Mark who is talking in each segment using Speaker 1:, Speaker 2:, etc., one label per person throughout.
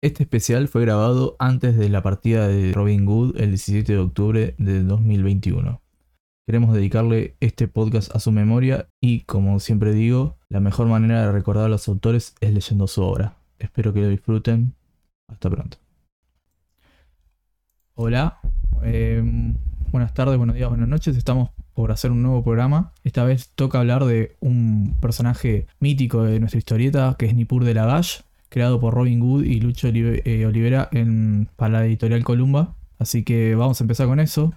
Speaker 1: Este especial fue grabado antes de la partida de Robin Hood el 17 de octubre de 2021. Queremos dedicarle este podcast a su memoria y, como siempre digo, la mejor manera de recordar a los autores es leyendo su obra. Espero que lo disfruten. Hasta pronto. Hola, eh, buenas tardes, buenos días, buenas noches. Estamos por hacer un nuevo programa. Esta vez toca hablar de un personaje mítico de nuestra historieta que es Nippur de Lagash creado por Robin Hood y Lucho eh, Olivera para la editorial Columba. Así que vamos a empezar con eso.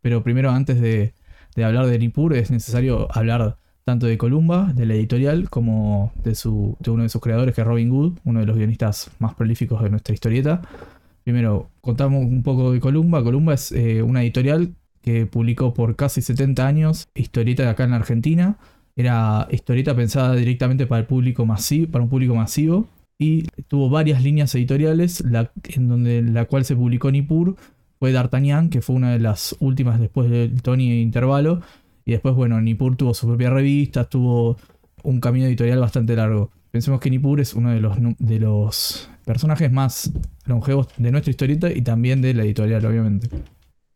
Speaker 1: Pero primero, antes de, hablar de Nippur, es necesario hablar tanto de Columba, de la editorial, como de, uno de sus creadores, que es Robin Hood, uno de los guionistas más prolíficos de nuestra historieta. Primero, contamos un poco de Columba. Columba es eh, una editorial que publicó por casi 70 años historieta de acá en la Argentina. Era historieta pensada directamente para el público masivo, para un público masivo y tuvo varias líneas editoriales, en donde la cual se publicó Nippur fue D'Artagnan, que fue una de las últimas después del Tony Intervalo, y después, bueno, Nippur tuvo su propia revista, tuvo un camino editorial bastante largo. Pensemos que Nippur es uno de los, de los personajes más longevos de nuestra historieta y también de la editorial, obviamente.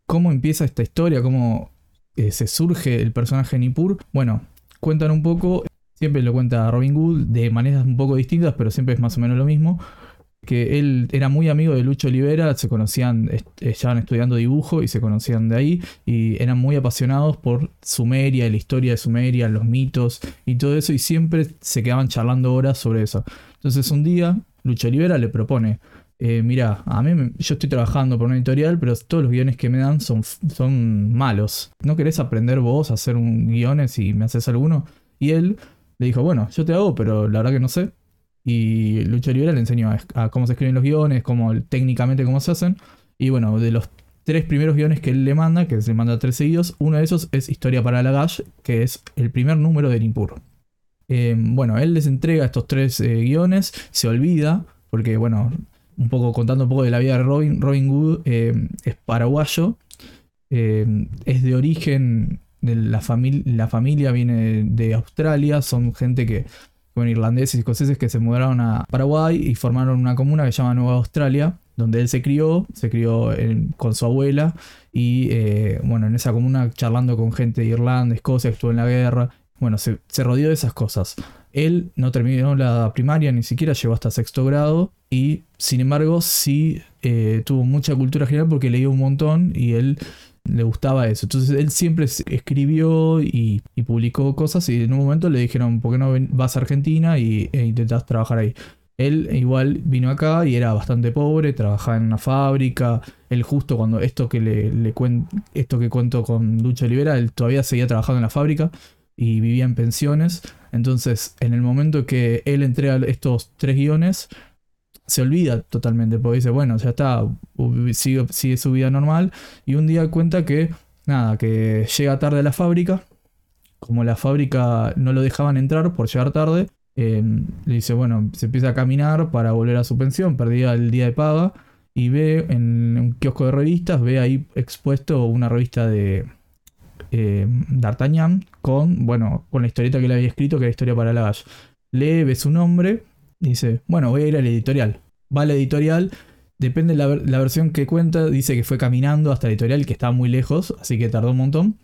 Speaker 1: ¿Cómo empieza esta historia? ¿Cómo eh, se surge el personaje Nippur? Bueno, cuentan un poco Siempre lo cuenta Robin Hood de maneras un poco distintas, pero siempre es más o menos lo mismo. Que él era muy amigo de Lucho Olivera, se conocían, estaban estudiando dibujo y se conocían de ahí, y eran muy apasionados por Sumeria, la historia de Sumeria, los mitos y todo eso, y siempre se quedaban charlando horas sobre eso. Entonces un día Lucho Olivera le propone, eh, mira, a mí yo estoy trabajando por una editorial, pero todos los guiones que me dan son, son malos. ¿No querés aprender vos a hacer un guiones y me haces alguno? Y él le dijo, bueno, yo te hago, pero la verdad que no sé. Y Lucho Olivera le enseñó a, cómo se escriben los guiones, cómo, técnicamente cómo se hacen. Y bueno, de los tres primeros guiones que él le manda, que se manda tres seguidos, uno de esos es Historia para la Gash, que es el primer número de Nippur. Eh, bueno, él les entrega estos tres eh, guiones, se olvida, porque bueno, un poco contando un poco de la vida de Robin, Robin Hood eh, es paraguayo, es de origen la, la familia viene de Australia, son gente que, bueno, irlandeses y escoceses que se mudaron a Paraguay y formaron una comuna que se llama Nueva Australia, donde él se crió, se crió con su abuela y, eh, bueno, en esa comuna charlando con gente de Irlanda, Escocia, estuvo en la guerra, bueno, se, rodeó de esas cosas. Él no terminó la primaria, ni siquiera llegó hasta sexto grado y, sin embargo, sí eh, tuvo mucha cultura general porque leía un montón y él le gustaba eso. Entonces él siempre escribió y, publicó cosas y en un momento le dijeron, ¿por qué no vas a Argentina y, e intentas trabajar ahí? Él igual vino acá y era bastante pobre, trabajaba en una fábrica. Él justo cuando esto que le, esto que cuento con Lucha Olivera, él todavía seguía trabajando en la fábrica y vivía en pensiones. Entonces, en el momento que él entrega estos tres guiones, se olvida totalmente, porque dice, bueno, ya está, sigue, su vida normal, y un día cuenta que, nada, que llega tarde a la fábrica, como la fábrica no lo dejaban entrar por llegar tarde, em, le dice, bueno, se empieza a caminar para volver a su pensión, perdía el día de paga, y ve en un kiosco de revistas, ve ahí expuesto una revista de eh, D'Artagnan con, bueno, con la historieta que le había escrito, que era Historia para la Lee, ve su nombre, dice, bueno, voy a ir a la editorial. Va a la editorial, depende de la, versión que cuenta, dice que fue caminando hasta la editorial, que estaba muy lejos, así que tardó un montón.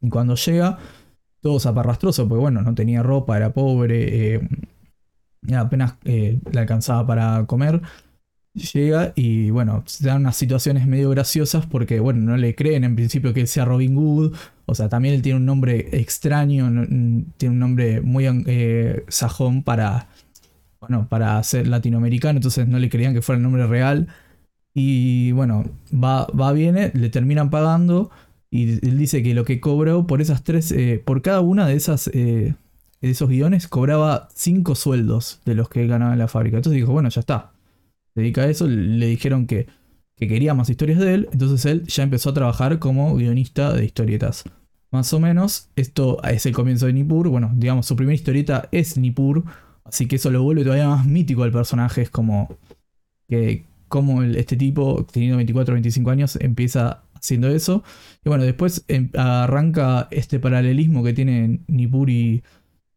Speaker 1: Y cuando llega, todo zaparrastroso, porque bueno, no tenía ropa, era pobre, eh, apenas eh, le alcanzaba para comer. Llega y bueno, se dan unas situaciones medio graciosas porque bueno, no le creen en principio que él sea Robin Hood. O sea, también él tiene un nombre extraño, tiene un nombre muy eh, sajón para, bueno, para ser latinoamericano, entonces no le creían que fuera el nombre real. Y bueno, va, va, viene, le terminan pagando. Y él dice que lo que cobró por esas tres, eh, por cada una de esas eh, de esos guiones, cobraba cinco sueldos de los que ganaba en la fábrica. Entonces dijo, bueno, ya está. Dedica a eso, le dijeron que, que quería más historias de él. Entonces él ya empezó a trabajar como guionista de historietas. Más o menos, esto es el comienzo de Nippur. Bueno, digamos, su primera historieta es Nippur Así que eso lo vuelve todavía más mítico al personaje. Es como que como este tipo, teniendo 24 o 25 años, empieza haciendo eso. Y bueno, después em, arranca este paralelismo que tienen Nippur y,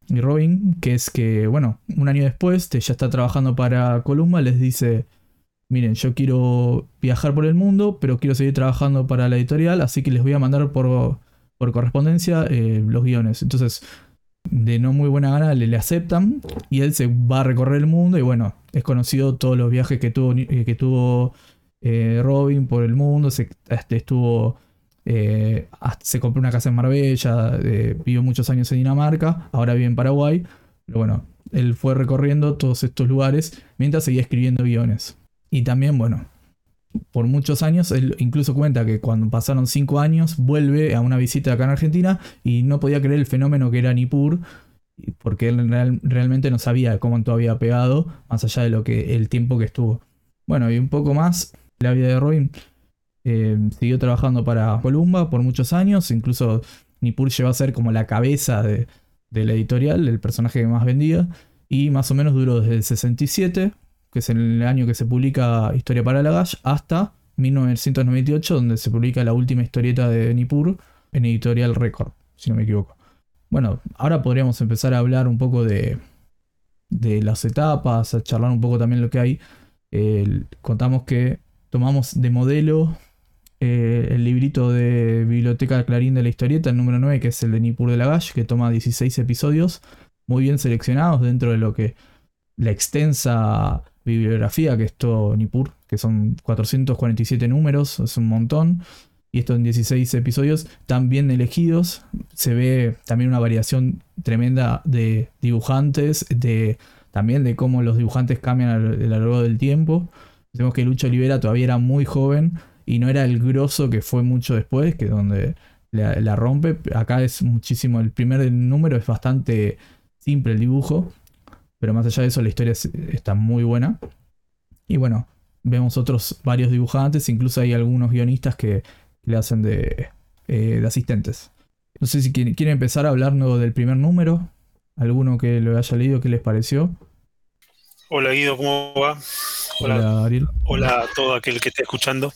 Speaker 1: Robin, que es que, bueno, un año después, ya está trabajando para Columba, les dice, miren, yo quiero viajar por el mundo, pero quiero seguir trabajando para la editorial, así que les voy a mandar por, por correspondencia eh, los guiones. Entonces, de no muy buena gana le, le, aceptan y él se va a recorrer el mundo y bueno, es conocido todos los viajes que tuvo, eh, que tuvo eh, Robin por el mundo, se, este, estuvo... Eh, se compró una casa en Marbella, vivió muchos años en Dinamarca, ahora vive en Paraguay. Pero bueno, él fue recorriendo todos estos lugares mientras seguía escribiendo guiones. Y también, bueno, por muchos años, él incluso cuenta que cuando pasaron cinco años, vuelve a una visita acá en Argentina y no podía creer el fenómeno que era Nippur, porque él realmente no sabía cómo todo había pegado, más allá de lo que el tiempo que estuvo. Bueno, y un poco más, la vida de Robin eh, siguió trabajando para Columba por muchos años, incluso Nippur llegó a ser como la cabeza de, la editorial, el personaje que más vendía, y más o menos duró desde el 67, que es el año que se publica Historia para la Gash, hasta 1998, donde se publica la última historieta de Nippur en Editorial Record, si no me equivoco. Bueno, ahora podríamos empezar a hablar un poco de, de las etapas, a charlar un poco también lo que hay. contamos que tomamos de modelo eh, el librito de Biblioteca Clarín de la historieta, el número 9, que es el de Nippur de la Gash, que toma 16 episodios muy bien seleccionados dentro de lo que la extensa bibliografía que es todo Nippur, que son 447 números, es un montón. Y esto en 16 episodios tan bien elegidos. Se ve también una variación tremenda de dibujantes, de, también de cómo los dibujantes cambian a lo largo del tiempo. Vemos que Lucho Olivera todavía era muy joven y no era el grosso que fue mucho después, que donde la, rompe. Acá es muchísimo, el primer número es bastante simple el dibujo, pero más allá de eso la historia está muy buena. Y bueno, vemos otros varios dibujantes, incluso hay algunos guionistas que le hacen de, eh, de asistentes. No sé si quieren, empezar a hablarnos del primer número. ¿Alguno que lo haya leído, qué les pareció?
Speaker 2: Hola Guido, ¿cómo va?
Speaker 1: Hola, Ariel.
Speaker 2: Hola a todo aquel que esté escuchando.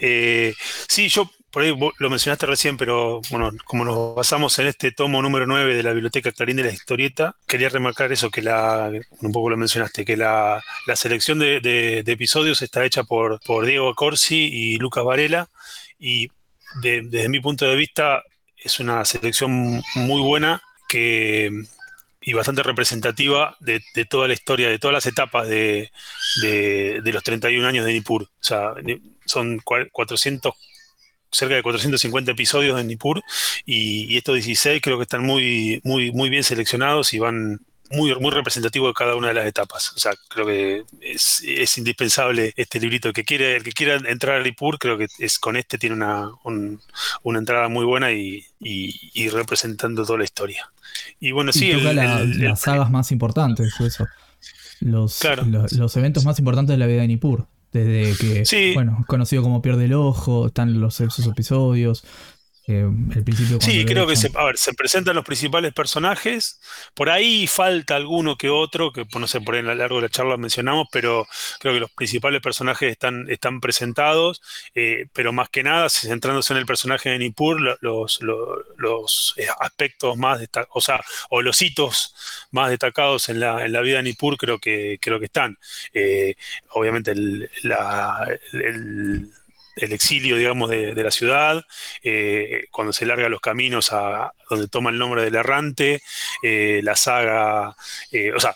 Speaker 2: Eh, sí, yo por ahí lo mencionaste recién, pero bueno, como nos basamos en este tomo número 9 de la Biblioteca Clarín de la Historieta, quería remarcar eso, que la, un poco lo mencionaste, que la, selección de, episodios está hecha por, por Diego Corsi y Lucas Varela, y desde mi punto de vista es una selección muy buena que y bastante representativa de, toda la historia, de todas las etapas de, los 31 años de Nippur. O sea, son 400, cerca de 450 episodios de Nippur y, estos 16 creo que están muy, muy, muy bien seleccionados y van muy, muy representativos de cada una de las etapas. O sea, creo que es, indispensable este librito. El que, quiere, el que quiera entrar a Nippur, creo que es con este tiene una, una entrada muy buena y, representando toda la historia. Y bueno, sí.
Speaker 1: las sagas más importantes, eso. Los, los, eventos más importantes de la vida de Nippur. Desde que, bueno, conocido como Pierde el Ojo, están los esos episodios, el principio
Speaker 2: sí, creo que se, a ver, se presentan los principales personajes. Por ahí falta alguno que otro, que no sé, por ahí en lo largo de la charla mencionamos, pero creo que los principales personajes están, están presentados. Eh, pero más que nada, centrándose en el personaje de Nippur, los, los, eh, aspectos más destacados, o sea, o los hitos más destacados en la, en la vida de Nippur, creo que, creo que están. Eh, obviamente, el, la, el el exilio, digamos, de, la ciudad, eh, cuando se larga los caminos a donde toma el nombre del errante, eh, la saga, eh, o sea,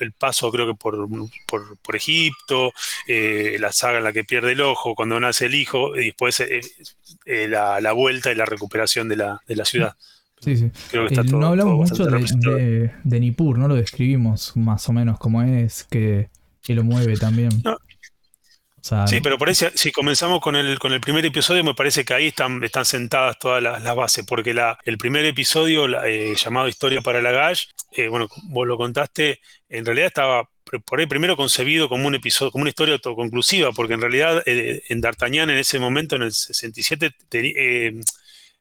Speaker 2: el paso creo que por, por, Egipto, la saga en la que pierde el ojo, cuando nace el hijo, y después la, vuelta y la recuperación de la, de la ciudad.
Speaker 1: Sí, sí. no hablamos mucho de, de, Nippur, ¿no? Lo describimos más o menos como es, que, lo mueve también
Speaker 2: sí, pero por si comenzamos con el, con el primer episodio, me parece que ahí están, están sentadas todas las, bases, porque la, el primer episodio, eh, llamado Historia para la Gash, eh, bueno, vos lo contaste, en realidad estaba por ahí primero concebido como un episodio, como una historia autoconclusiva, porque en realidad eh, en D'Artagnan en ese momento, en el 67,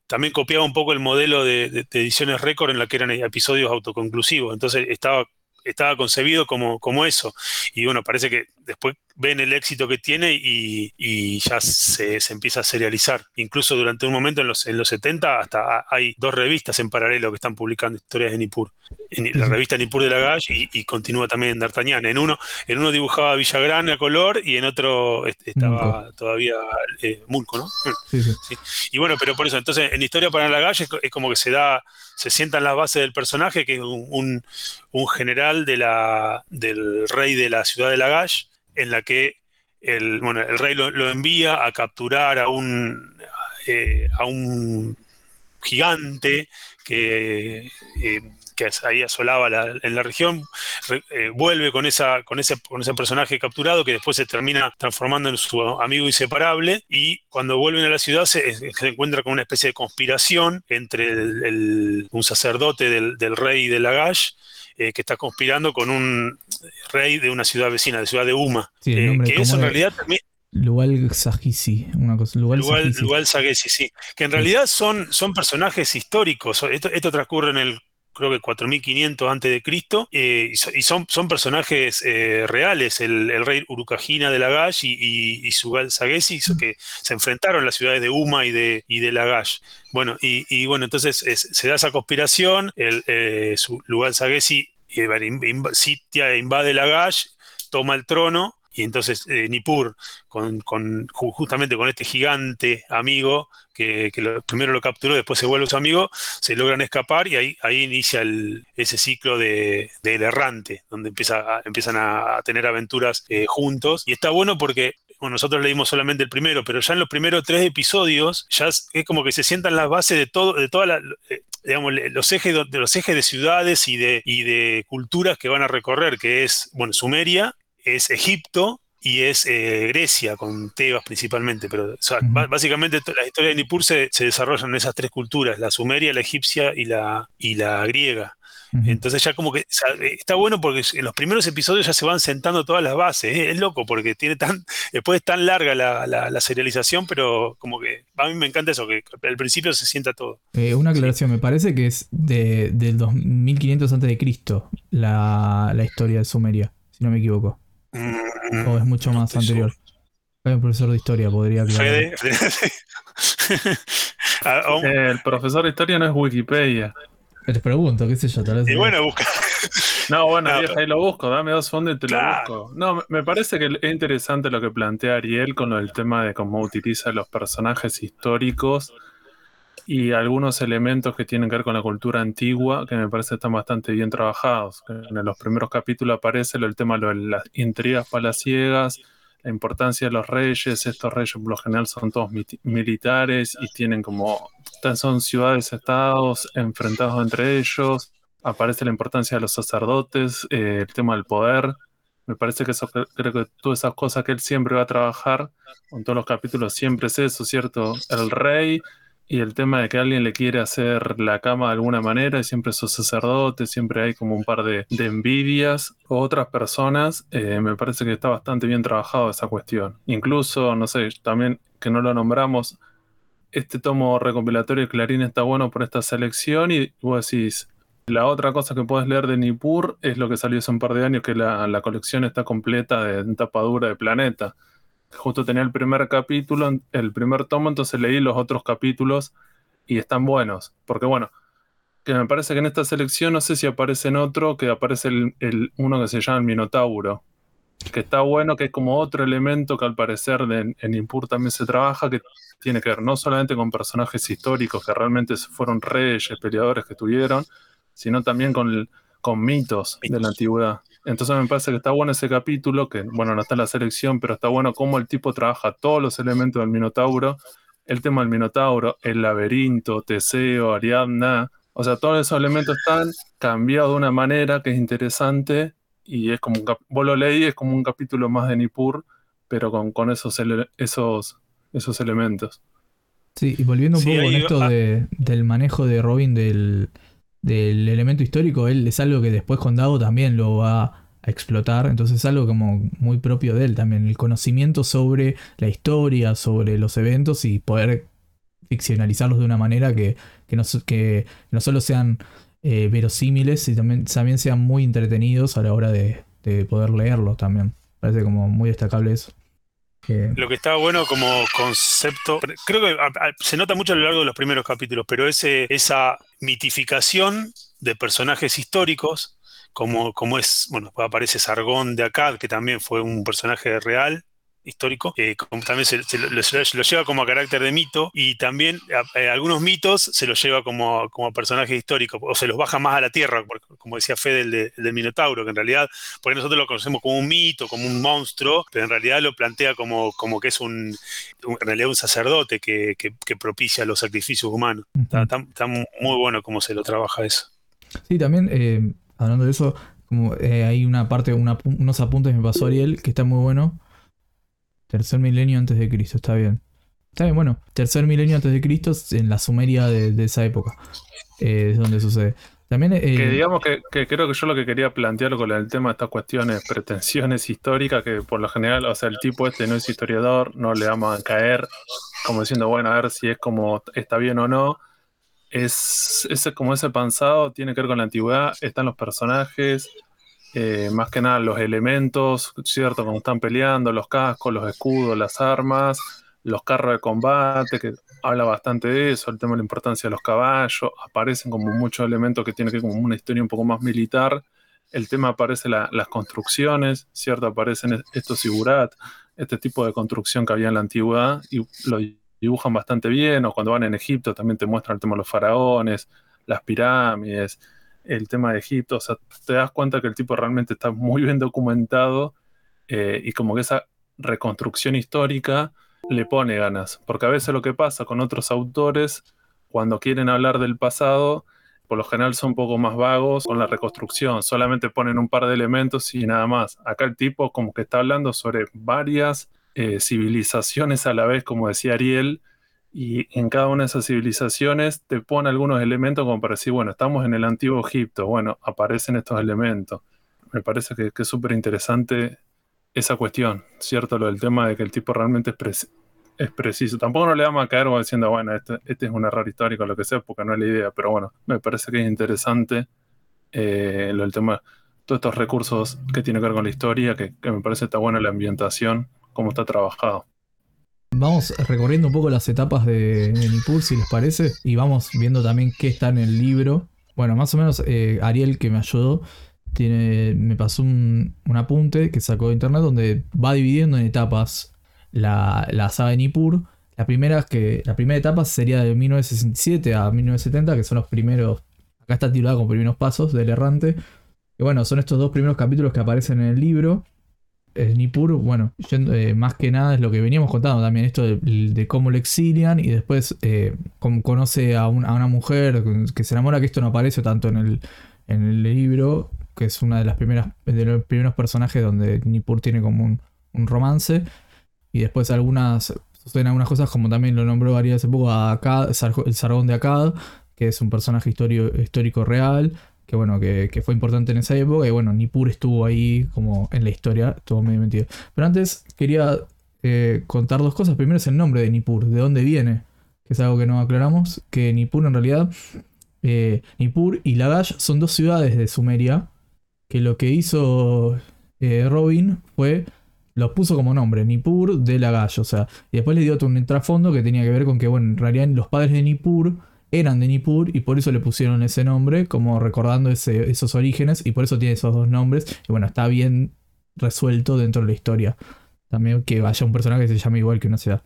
Speaker 2: también copiaba un poco el modelo de, de ediciones récord en la que eran episodios autoconclusivos. Entonces estaba estaba concebido como, como eso. Y bueno, parece que después ven el éxito que tiene y, ya se, empieza a serializar. Incluso durante un momento en los, en los 70 hasta hay dos revistas en paralelo que están publicando historias de Nippur. En la revista Nippur de la Galle y, continúa también en D'Artagnan. En uno, en uno dibujaba Villagrán a color y en otro estaba todavía eh, Mulco, ¿no? Sí, sí. Y bueno, pero por eso, entonces en Historia para la Galle es, como que se da, se sientan las bases del personaje, que es un, general de la, del rey de la ciudad de Lagash, en la que el, bueno, el rey lo, envía a capturar a un, eh, a un gigante que eh, que ahí asolaba en la región, eh, vuelve con, esa, con, ese, con ese personaje capturado que después se termina transformando en su amigo inseparable y cuando vuelven a la ciudad se, encuentra con una especie de conspiración entre un sacerdote del, rey de Lagash eh, que está conspirando con un rey de una ciudad vecina, de ciudad de Uma,
Speaker 1: eh, que eso en realidad también... Lugal Sagisi, una cosa.
Speaker 2: Lugal, Sagisi, sí. Que en realidad son, son personajes históricos. Esto, esto transcurre en el creo que 4500 antes de Cristo, eh, y, son, son personajes eh, reales, el, rey Urukagina de Lagash y, y, Sugal Sagesi, que se enfrentaron las ciudades de Uma y de, y de Lagash. Bueno, y, bueno, entonces se da esa conspiración, el eh, Sugal Sagesi sitia e invade Lagash, toma el trono, y entonces Nippur, con, justamente con este gigante amigo, que, primero lo capturó, después se vuelve su amigo, se logran escapar y ahí, ahí inicia ese ciclo de, del errante, donde empieza empiezan a, tener aventuras eh, juntos. Y está bueno porque nosotros leímos solamente el primero, pero ya en los primeros tres episodios ya es, como que se sientan las bases de todo, de toda la, eh, los ejes de, los ejes de ciudades y de, y de culturas que van a recorrer, que es, bueno, Sumeria, es Egipto, y es eh, Grecia, con Tebas principalmente, pero básicamente la historia de Nippur se, se, desarrolla en esas tres culturas, la sumeria, la egipcia y la, y la griega. Entonces ya como que está bueno porque en los primeros episodios ya se van sentando todas las bases. ¿eh? Es loco porque tiene tan, después es tan larga la, la, serialización, pero como que a mí me encanta eso, que al principio se sienta todo.
Speaker 1: Eh, una aclaración, me parece que es de, del 2500 a.C. La, la historia de Sumeria, si no me equivoco. ¿O es mucho más anterior? un profesor de historia podría aclarar.
Speaker 3: Ah, el profesor de historia no es Wikipedia.
Speaker 1: Les pregunto, qué sé yo, tal vez.
Speaker 2: Y bueno, busca.
Speaker 3: No, bueno, ahí lo busco, dame dos fondos y te lo busco. No, me parece que es interesante lo que plantea Ariel con el tema de cómo utiliza los personajes históricos y algunos elementos que tienen que ver con la cultura antigua, que me parece están bastante bien trabajados. En los primeros capítulos aparece el tema de las intrigas palaciegas, la importancia de los reyes. Estos reyes por lo general son todos militares y tienen como, son ciudades-estados enfrentados entre ellos. Aparece la importancia de los sacerdotes, eh, el tema del poder. Me parece que eso, creo que todas esas cosas que él siempre va a trabajar, con todos los capítulos siempre es eso, ¿cierto? El rey, y el tema de que alguien le quiere hacer la cama de alguna manera, y siempre esos sacerdotes, siempre hay como un par de, envidias o otras personas, eh, me parece que está bastante bien trabajado esa cuestión. Incluso, no sé, también que no lo nombramos, este tomo recopilatorio de Clarín está bueno por esta selección y vos decís, la otra cosa que puedes leer de Nippur es lo que salió hace un par de años, que la, la colección está completa de tapadura de Planeta justo tenía el primer capítulo, el primer tomo, entonces leí los otros capítulos y están buenos. Porque bueno, que me parece que en esta selección no sé si aparece en otro, que aparece el, uno que se llama el Minotauro. Que está bueno, que es como otro elemento que al parecer en Impur también se trabaja, que tiene que ver no solamente con personajes históricos que realmente fueron reyes, peleadores que tuvieron, sino también con, con mitos de la antigüedad. Entonces me parece que está bueno ese capítulo, que bueno, no está en la selección, pero está bueno cómo el tipo trabaja todos los elementos del Minotauro, el tema del Minotauro, el laberinto, Teseo, Ariadna, o sea, todos esos elementos están cambiados de una manera que es interesante y es como un vos lo leí, es como un capítulo más de Nippur, pero con, con esos, esos, esos elementos.
Speaker 1: Sí, y volviendo un poco con esto del manejo de Robin del, del elemento histórico, él es algo que después con Dago también lo va a explotar, entonces es algo como muy propio de él también, el conocimiento sobre la historia, sobre los eventos y poder ficcionalizarlos de una manera que, no, que no solo sean eh, verosímiles, y también, también sean muy entretenidos a la hora de, poder leerlos también. Parece como muy destacable eso.
Speaker 2: Lo que está bueno como concepto, creo que se nota mucho a lo largo de los primeros capítulos, pero ese, esa mitificación de personajes históricos, como, como es, bueno, aparece Sargón de Akkad, que también fue un personaje real, histórico, eh, también se, lo, lleva como a carácter de mito y también eh, algunos mitos se los lleva como, como personaje histórico o se los baja más a la tierra, como decía Fede del, del, Minotauro, que en realidad, porque nosotros lo conocemos como un mito, como un monstruo, pero en realidad lo plantea como, como que es un, en realidad un sacerdote que, propicia los sacrificios humanos. está, muy bueno cómo se lo trabaja eso.
Speaker 1: Sí, también, eh, hablando de eso, como, hay una parte, unos apuntes que me pasó Ariel que está muy bueno Tercer milenio antes de Cristo, está bien. Está bien, bueno, tercer milenio antes de Cristo en la Sumeria de, esa época. Eh, es donde sucede. También, eh,
Speaker 3: que digamos que, creo que yo lo que quería plantear con el tema de estas cuestiones, pretensiones históricas, que por lo general, o sea, el tipo este no es historiador, no le vamos a caer como diciendo, bueno, a ver si es como está bien o no. Es, es como ese pensado, tiene que ver con la antigüedad, están los personajes, eh, más que nada los elementos, ¿cierto? Como están peleando, los cascos, los escudos, las armas, los carros de combate, que habla bastante de eso, el tema de la importancia de los caballos, aparecen como muchos elementos que tienen que con una historia un poco más militar. El tema aparece las construcciones, ¿cierto? Aparecen estos sigurat, este tipo de construcción que había en la antigüedad y lo dibujan bastante bien, o cuando van en Egipto también te muestran el tema de los faraones, las pirámides, el tema de Egipto, o sea, te das cuenta que el tipo realmente está muy bien documentado eh, y como que esa reconstrucción histórica le pone ganas, porque a veces lo que pasa con otros autores, cuando quieren hablar del pasado, por lo general son un poco más vagos con la reconstrucción, solamente ponen un par de elementos y nada más. Acá el tipo como que está hablando sobre varias eh, civilizaciones a la vez, como decía Ariel, y en cada una de esas civilizaciones te pone algunos elementos como para decir, bueno, estamos en el antiguo Egipto, bueno, aparecen estos elementos. Me parece que, es súper interesante esa cuestión, ¿cierto? Lo del tema de que el tipo realmente es, es preciso. Tampoco no le vamos a caer diciendo, bueno, este, este, es un error histórico, lo que sea, porque no es la idea, pero bueno, me parece que es interesante eh, lo del tema, todos estos recursos que tienen que ver con la historia, que, que me parece está bueno la ambientación, cómo está trabajado.
Speaker 1: Vamos recorriendo un poco las etapas de, Nippur, si les parece, y vamos viendo también qué está en el libro. Bueno, más o menos eh, Ariel, que me ayudó, tiene, me pasó un, apunte que sacó de internet donde va dividiendo en etapas la, saga de Nippur. La primera, que, la primera etapa sería de 1967 a 1970, que son los primeros. Acá está titulado como primeros pasos del errante. Que bueno, son estos dos primeros capítulos que aparecen en el libro. Nippur, bueno, eh, más que nada es lo que veníamos contando también, esto de, cómo lo exilian y después eh, conoce a, una mujer que se enamora, que esto no aparece tanto en el, en el libro, que es una de las primeras de los primeros personajes donde Nippur tiene como un, romance. Y después algunas suceden algunas cosas como también lo nombró Ariel hace poco a el Sargón de Akkad, que es un personaje histórico real que bueno, que, fue importante en esa época, y bueno, Nippur estuvo ahí como en la historia, estuvo medio metido. Pero antes quería eh, contar dos cosas. Primero es el nombre de Nippur, de dónde viene, que es algo que no aclaramos, que Nippur en realidad, eh, Nippur y Lagash son dos ciudades de Sumeria, que lo que hizo eh, Robin fue los puso como nombre, Nippur de Lagash, o sea, y después le dio otro un trasfondo que tenía que ver con que, bueno, en realidad los padres de Nippur eran de Nippur y por eso le pusieron ese nombre, como recordando esos orígenes, y por eso tiene esos dos nombres. Y bueno, está bien resuelto dentro de la historia. También que vaya un personaje que se llame igual que una ciudad.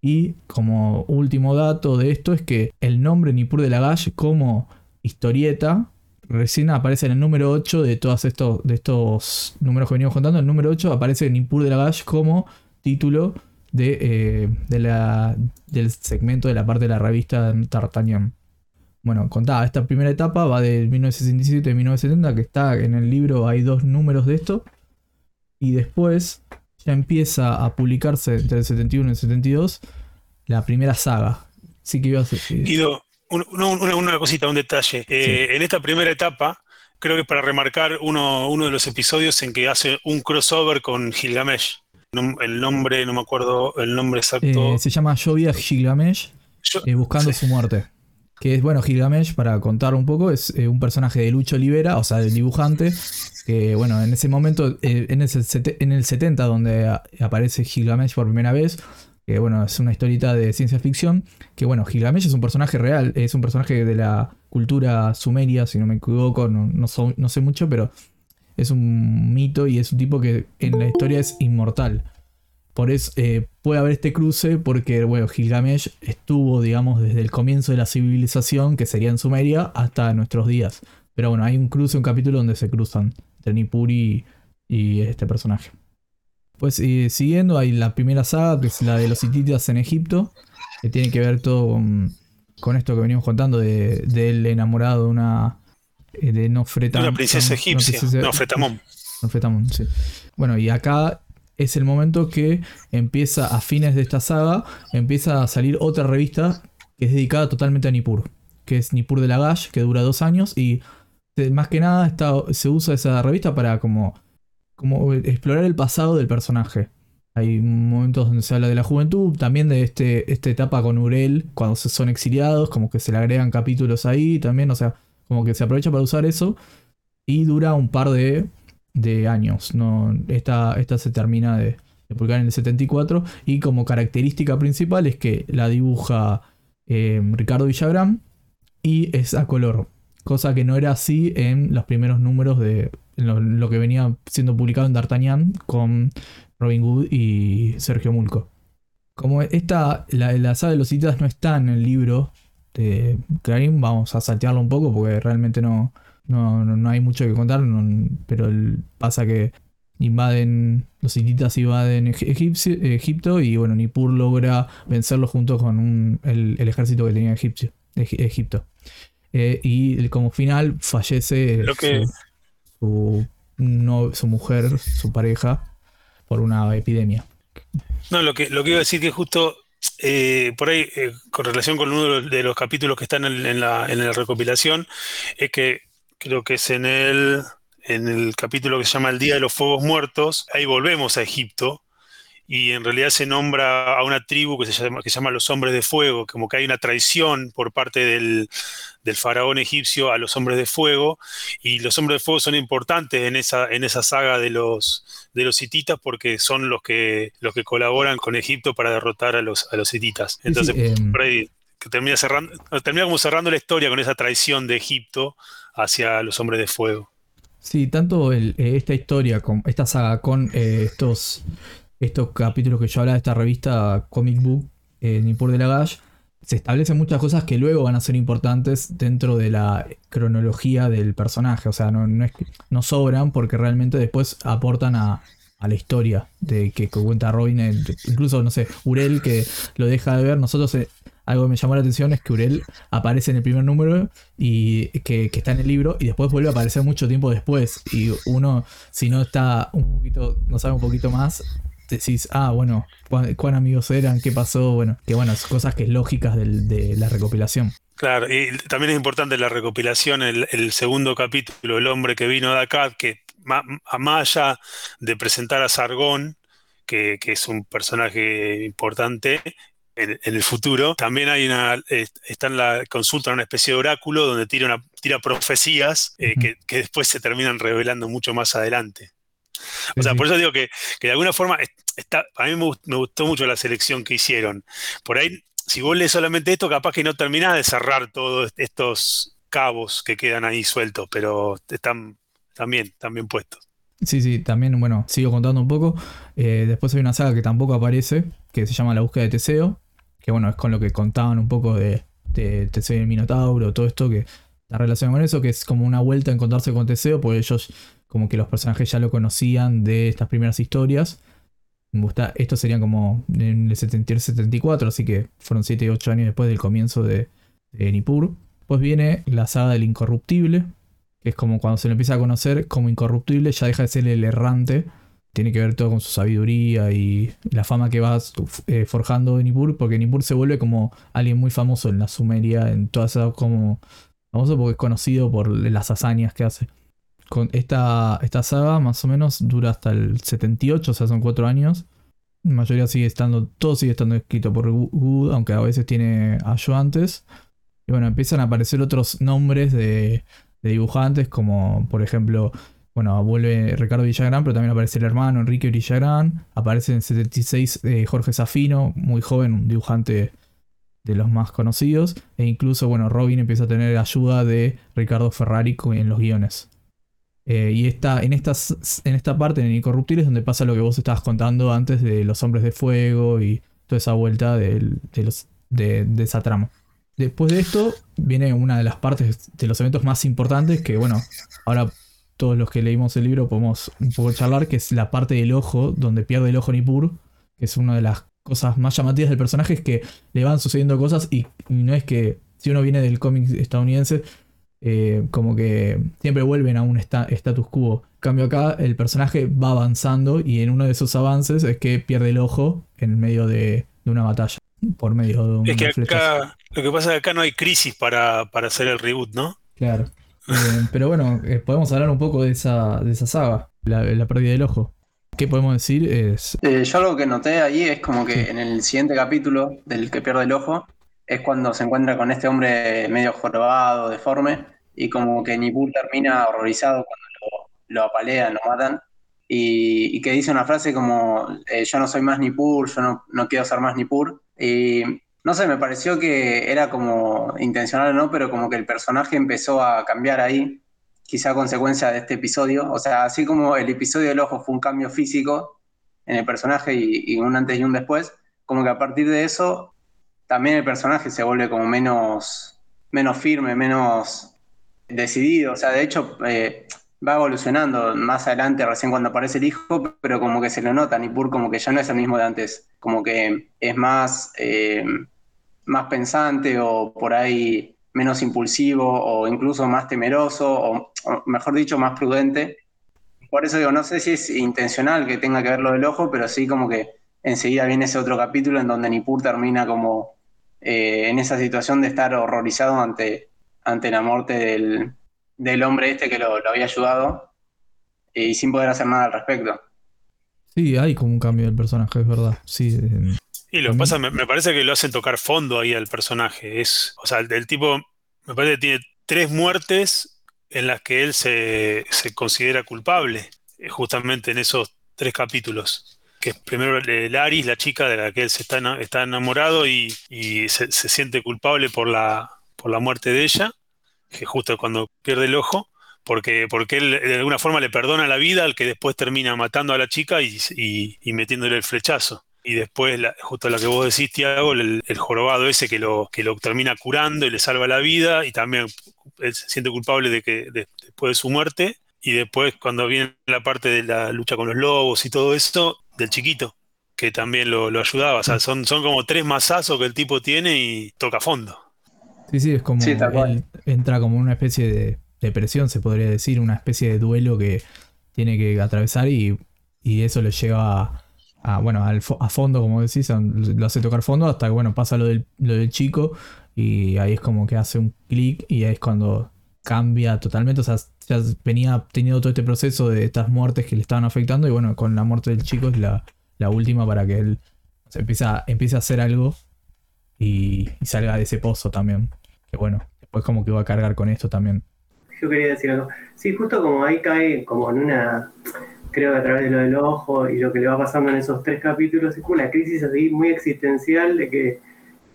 Speaker 1: Y como último dato de esto es que el nombre Nippur de Lagash como historieta recién aparece en el número 8 de todos estos, de estos números que venimos contando. El número 8 aparece Nippur de Lagash como título de, eh, de la, del segmento de la parte de la revista Tartanian. Bueno, contaba, esta primera etapa va de 1967 a 1970, que está en el libro, hay dos números de esto. Y después ya empieza a publicarse entre el 71 y el 72 la primera saga. Sí que iba a
Speaker 2: decir. Guido, una, cosita, un detalle. Eh, en esta primera etapa, creo que para remarcar uno, uno de los episodios en que hace un crossover con Gilgamesh el nombre, no me acuerdo el nombre exacto.
Speaker 1: Eh, se llama Llovia Gilgamesh, eh, buscando su muerte. Que es, bueno, Gilgamesh, para contar un poco, es eh, un personaje de Lucho Olivera, o sea, del dibujante, que, bueno, en ese momento, en, el en el 70, donde aparece Gilgamesh por primera vez, que, bueno, es una historieta de ciencia ficción, que, bueno, Gilgamesh es un personaje real, es un personaje de la cultura sumeria, si no me equivoco, no, no sé mucho, pero es un mito y es un tipo que en la historia es inmortal. Por eso eh, puede haber este cruce porque, bueno, Gilgamesh estuvo, digamos, desde el comienzo de la civilización, que sería en Sumeria, hasta nuestros días. Pero bueno, hay un cruce, un capítulo donde se cruzan entre y, este personaje. Pues siguiendo, hay la primera saga, que es la de los hititas en Egipto, que tiene que ver todo con, esto que venimos contando de, él enamorado de una... Eh, de Nofretamón.
Speaker 2: Una princesa egipcia, Nofretamón.
Speaker 1: Nofretamón, sí. Bueno, y acá es el momento que empieza a fines de esta saga, empieza a salir otra revista que es dedicada totalmente a Nippur, que es Nippur de la Gash, que dura dos años y eh, más que nada está, se usa esa revista para como, como explorar el pasado del personaje. Hay momentos donde se habla de la juventud, también de este, esta etapa con Urel, cuando se son exiliados, como que se le agregan capítulos ahí también, o sea, como que se aprovecha para usar eso. Y dura un par de años. Esta, esta se termina de, publicar en el 74 y como característica principal es que la dibuja eh, Ricardo Villagrán y es a color. Cosa que no era así en los primeros números de lo, que venía siendo publicado en D'Artagnan con Robin Hood y Sergio Mulco. Como esta, la, la saga de los citas no está en el libro de Clarín, vamos a saltearlo un poco porque realmente no, no, no, hay mucho que contar, pero pasa que invaden, los hititas invaden Egipto y bueno, Nippur logra vencerlo junto con el, ejército que tenía Egipcio, Egipto. Eh, y como final fallece su, su, mujer, su pareja, por una epidemia.
Speaker 2: No, lo que, lo que iba a decir que justo eh, por ahí, eh, con relación con uno de los capítulos que están en, la, en la recopilación, es que creo que es en el, en el capítulo que se llama El Día de los Fuegos Muertos, ahí volvemos a Egipto, y en realidad se nombra a una tribu que se llama, que se llama los hombres de fuego, como que hay una traición por parte del, faraón egipcio a los hombres de fuego, y los hombres de fuego son importantes en esa, en esa saga de los, de los hititas porque son los que, los que colaboran con Egipto para derrotar a los, a los hititas. Entonces, em, por ahí termina, cerrando, termina como cerrando la historia con esa traición de Egipto hacia los hombres de fuego.
Speaker 1: Sí, tanto eh, esta historia, con, esta saga con eh, estos, estos capítulos que yo hablaba de esta revista Comic Book, eh, Nippur de la Gash, se establecen muchas cosas que luego van a ser importantes dentro de la cronología del personaje. O sea, no, no, es, no sobran porque realmente después aportan a, la historia de que, cuenta Robin. Incluso, no sé, Urel que lo deja de ver. Nosotros algo que me llamó la atención es que Urel aparece en el primer número y que, está en el libro y después vuelve a aparecer mucho tiempo después. Y uno, si no está un poquito, no sabe un poquito más, decís, ah, bueno, cuán, amigos eran, qué pasó, bueno, que bueno, cosas que es lógicas de la recopilación.
Speaker 2: Claro, y también es importante la recopilación, el, el segundo capítulo, El hombre que vino de acá, que más, allá de presentar a Sargón, que, que, es un personaje importante, en, el futuro. También hay una, está en la consulta una especie de oráculo donde tira, una, tira profecías eh, que, después se terminan revelando mucho más adelante. O sea, por eso digo que, de alguna forma está, a mí me, gustó mucho la selección que hicieron. Por ahí, si vos lees solamente esto, capaz que no terminás de cerrar todos estos cabos que quedan ahí sueltos, pero están, también, también puestos.
Speaker 1: Sí, sí, también, bueno, sigo contando un poco. Eh, después hay una saga que tampoco aparece, que se llama La búsqueda de Teseo, que bueno, es con lo que contaban un poco de, Teseo y el Minotauro, todo esto, que la relación con eso, que es como una vuelta a encontrarse con Teseo, porque ellos como que los personajes ya lo conocían de estas primeras historias. Esto serían como en el 74, así que fueron 7 y 8 años después del comienzo de, de Nippur. Pues viene la saga del Incorruptible, que es como cuando se lo empieza a conocer como Incorruptible, ya deja de ser el errante tiene que ver todo con su sabiduría y la fama que va eh, forjando en Nippur, porque Nippur se vuelve como alguien muy famoso en la Sumeria, en todas esas como famoso porque es conocido por las hazañas que hace. Esta, esta saga más o menos dura hasta el 78, o sea, son cuatro años. La mayoría sigue estando, todo sigue estando escrito por Wood, aunque a veces tiene ayudantes. Y bueno, empiezan a aparecer otros nombres de, dibujantes, como por ejemplo, bueno, vuelve Ricardo Villagrán, pero también aparece el hermano Enrique Villagrán. Aparece en 76 eh, Jorge Safino, muy joven, un dibujante de los más conocidos. E incluso, bueno, Robin empieza a tener ayuda de Ricardo Ferrari en los guiones. Eh, y está en, estas, en esta parte, en Incorruptibles, donde pasa lo que vos estabas contando antes de los hombres de fuego y toda esa vuelta de, de, esa trama. Después de esto viene una de las partes de los eventos más importantes que, bueno, ahora todos los que leímos el libro podemos un poco charlar, que es la parte del ojo, donde pierde el ojo Nippur, que es una de las cosas más llamativas del personaje, es que le van sucediendo cosas y, no es que si uno viene del cómic estadounidense, eh, como que siempre vuelven a un status quo. En cambio acá el personaje va avanzando y en uno de esos avances es que pierde el ojo en medio de, una batalla. Por medio de un
Speaker 2: Es que acá, lo que pasa es que acá no hay crisis para, hacer el reboot, ¿no?
Speaker 1: Claro. Eh, pero bueno, eh, podemos hablar un poco de esa, de esa saga, la, la pérdida del ojo. ¿Qué podemos decir? Es...
Speaker 4: Eh, yo lo que noté ahí es como que en el siguiente capítulo del que pierde el ojo es cuando se encuentra con este hombre medio jorobado, deforme, y como que Nippur termina horrorizado cuando lo, apalean, lo matan, y, que dice una frase como, eh, yo no soy más Nippur, yo no, no quiero ser más Nippur, y no sé, me pareció que era como intencional o no, pero como que el personaje empezó a cambiar ahí, quizá consecuencia de este episodio. O sea, así como el episodio del ojo fue un cambio físico en el personaje y, un antes y un después, como que a partir de eso también el personaje se vuelve como menos, menos firme, menos decidido. O sea, de hecho, eh, va evolucionando más adelante, recién cuando aparece el hijo, pero como que se lo nota, Nippur como que ya no es el mismo de antes, como que es más, eh, más pensante o por ahí menos impulsivo o incluso más temeroso o, mejor dicho más prudente. Por eso digo, no sé si es intencional que tenga que ver lo del ojo, pero sí como que enseguida viene ese otro capítulo en donde Nippur termina como eh, en esa situación de estar horrorizado ante, ante la muerte del, hombre este que lo, había ayudado y sin poder hacer nada al respecto.
Speaker 1: Sí, hay como un cambio del personaje, es verdad. Sí,
Speaker 2: y lo que pasa, me, parece que lo hacen tocar fondo ahí al personaje. Es, o sea, el, tipo, me parece que tiene tres muertes en las que él se, considera culpable, eh, justamente en esos tres capítulos. Que es primero Laris, la chica de la que él se está, está enamorado y, se, siente culpable por la, por la muerte de ella, que justo cuando pierde el ojo porque, porque él de alguna forma le perdona la vida al que después termina matando a la chica y, y metiéndole el flechazo y después, justo lo que vos decís, Tiago, el, jorobado ese que lo, que lo termina curando y le salva la vida, y también él se siente culpable de que después de su muerte, y después cuando viene la parte de la lucha con los lobos y todo esto, del chiquito, que también lo, ayudaba. O sea, son, son como tres masazos que el tipo tiene y toca fondo.
Speaker 1: Sí, sí, es como entra como una especie de depresión, se podría decir, una especie de duelo que tiene que atravesar y, y eso le lleva a bueno, a fondo, como decís, lo hace tocar fondo hasta que, bueno, pasa lo del, lo del chico y ahí es como que hace un clic y ahí es cuando cambia totalmente, o sea, ya venía teniendo todo este proceso de estas muertes que le estaban afectando y bueno, con la muerte del chico es la, última para que él se empiece, a, empiece a hacer algo y, y, salga de ese pozo también. Bueno, después como que va a cargar con esto también.
Speaker 5: Yo quería decir algo. Sí, justo como ahí cae como en una creo que a través de lo del ojo y lo que le va pasando en esos tres capítulos, es como una crisis así muy existencial de que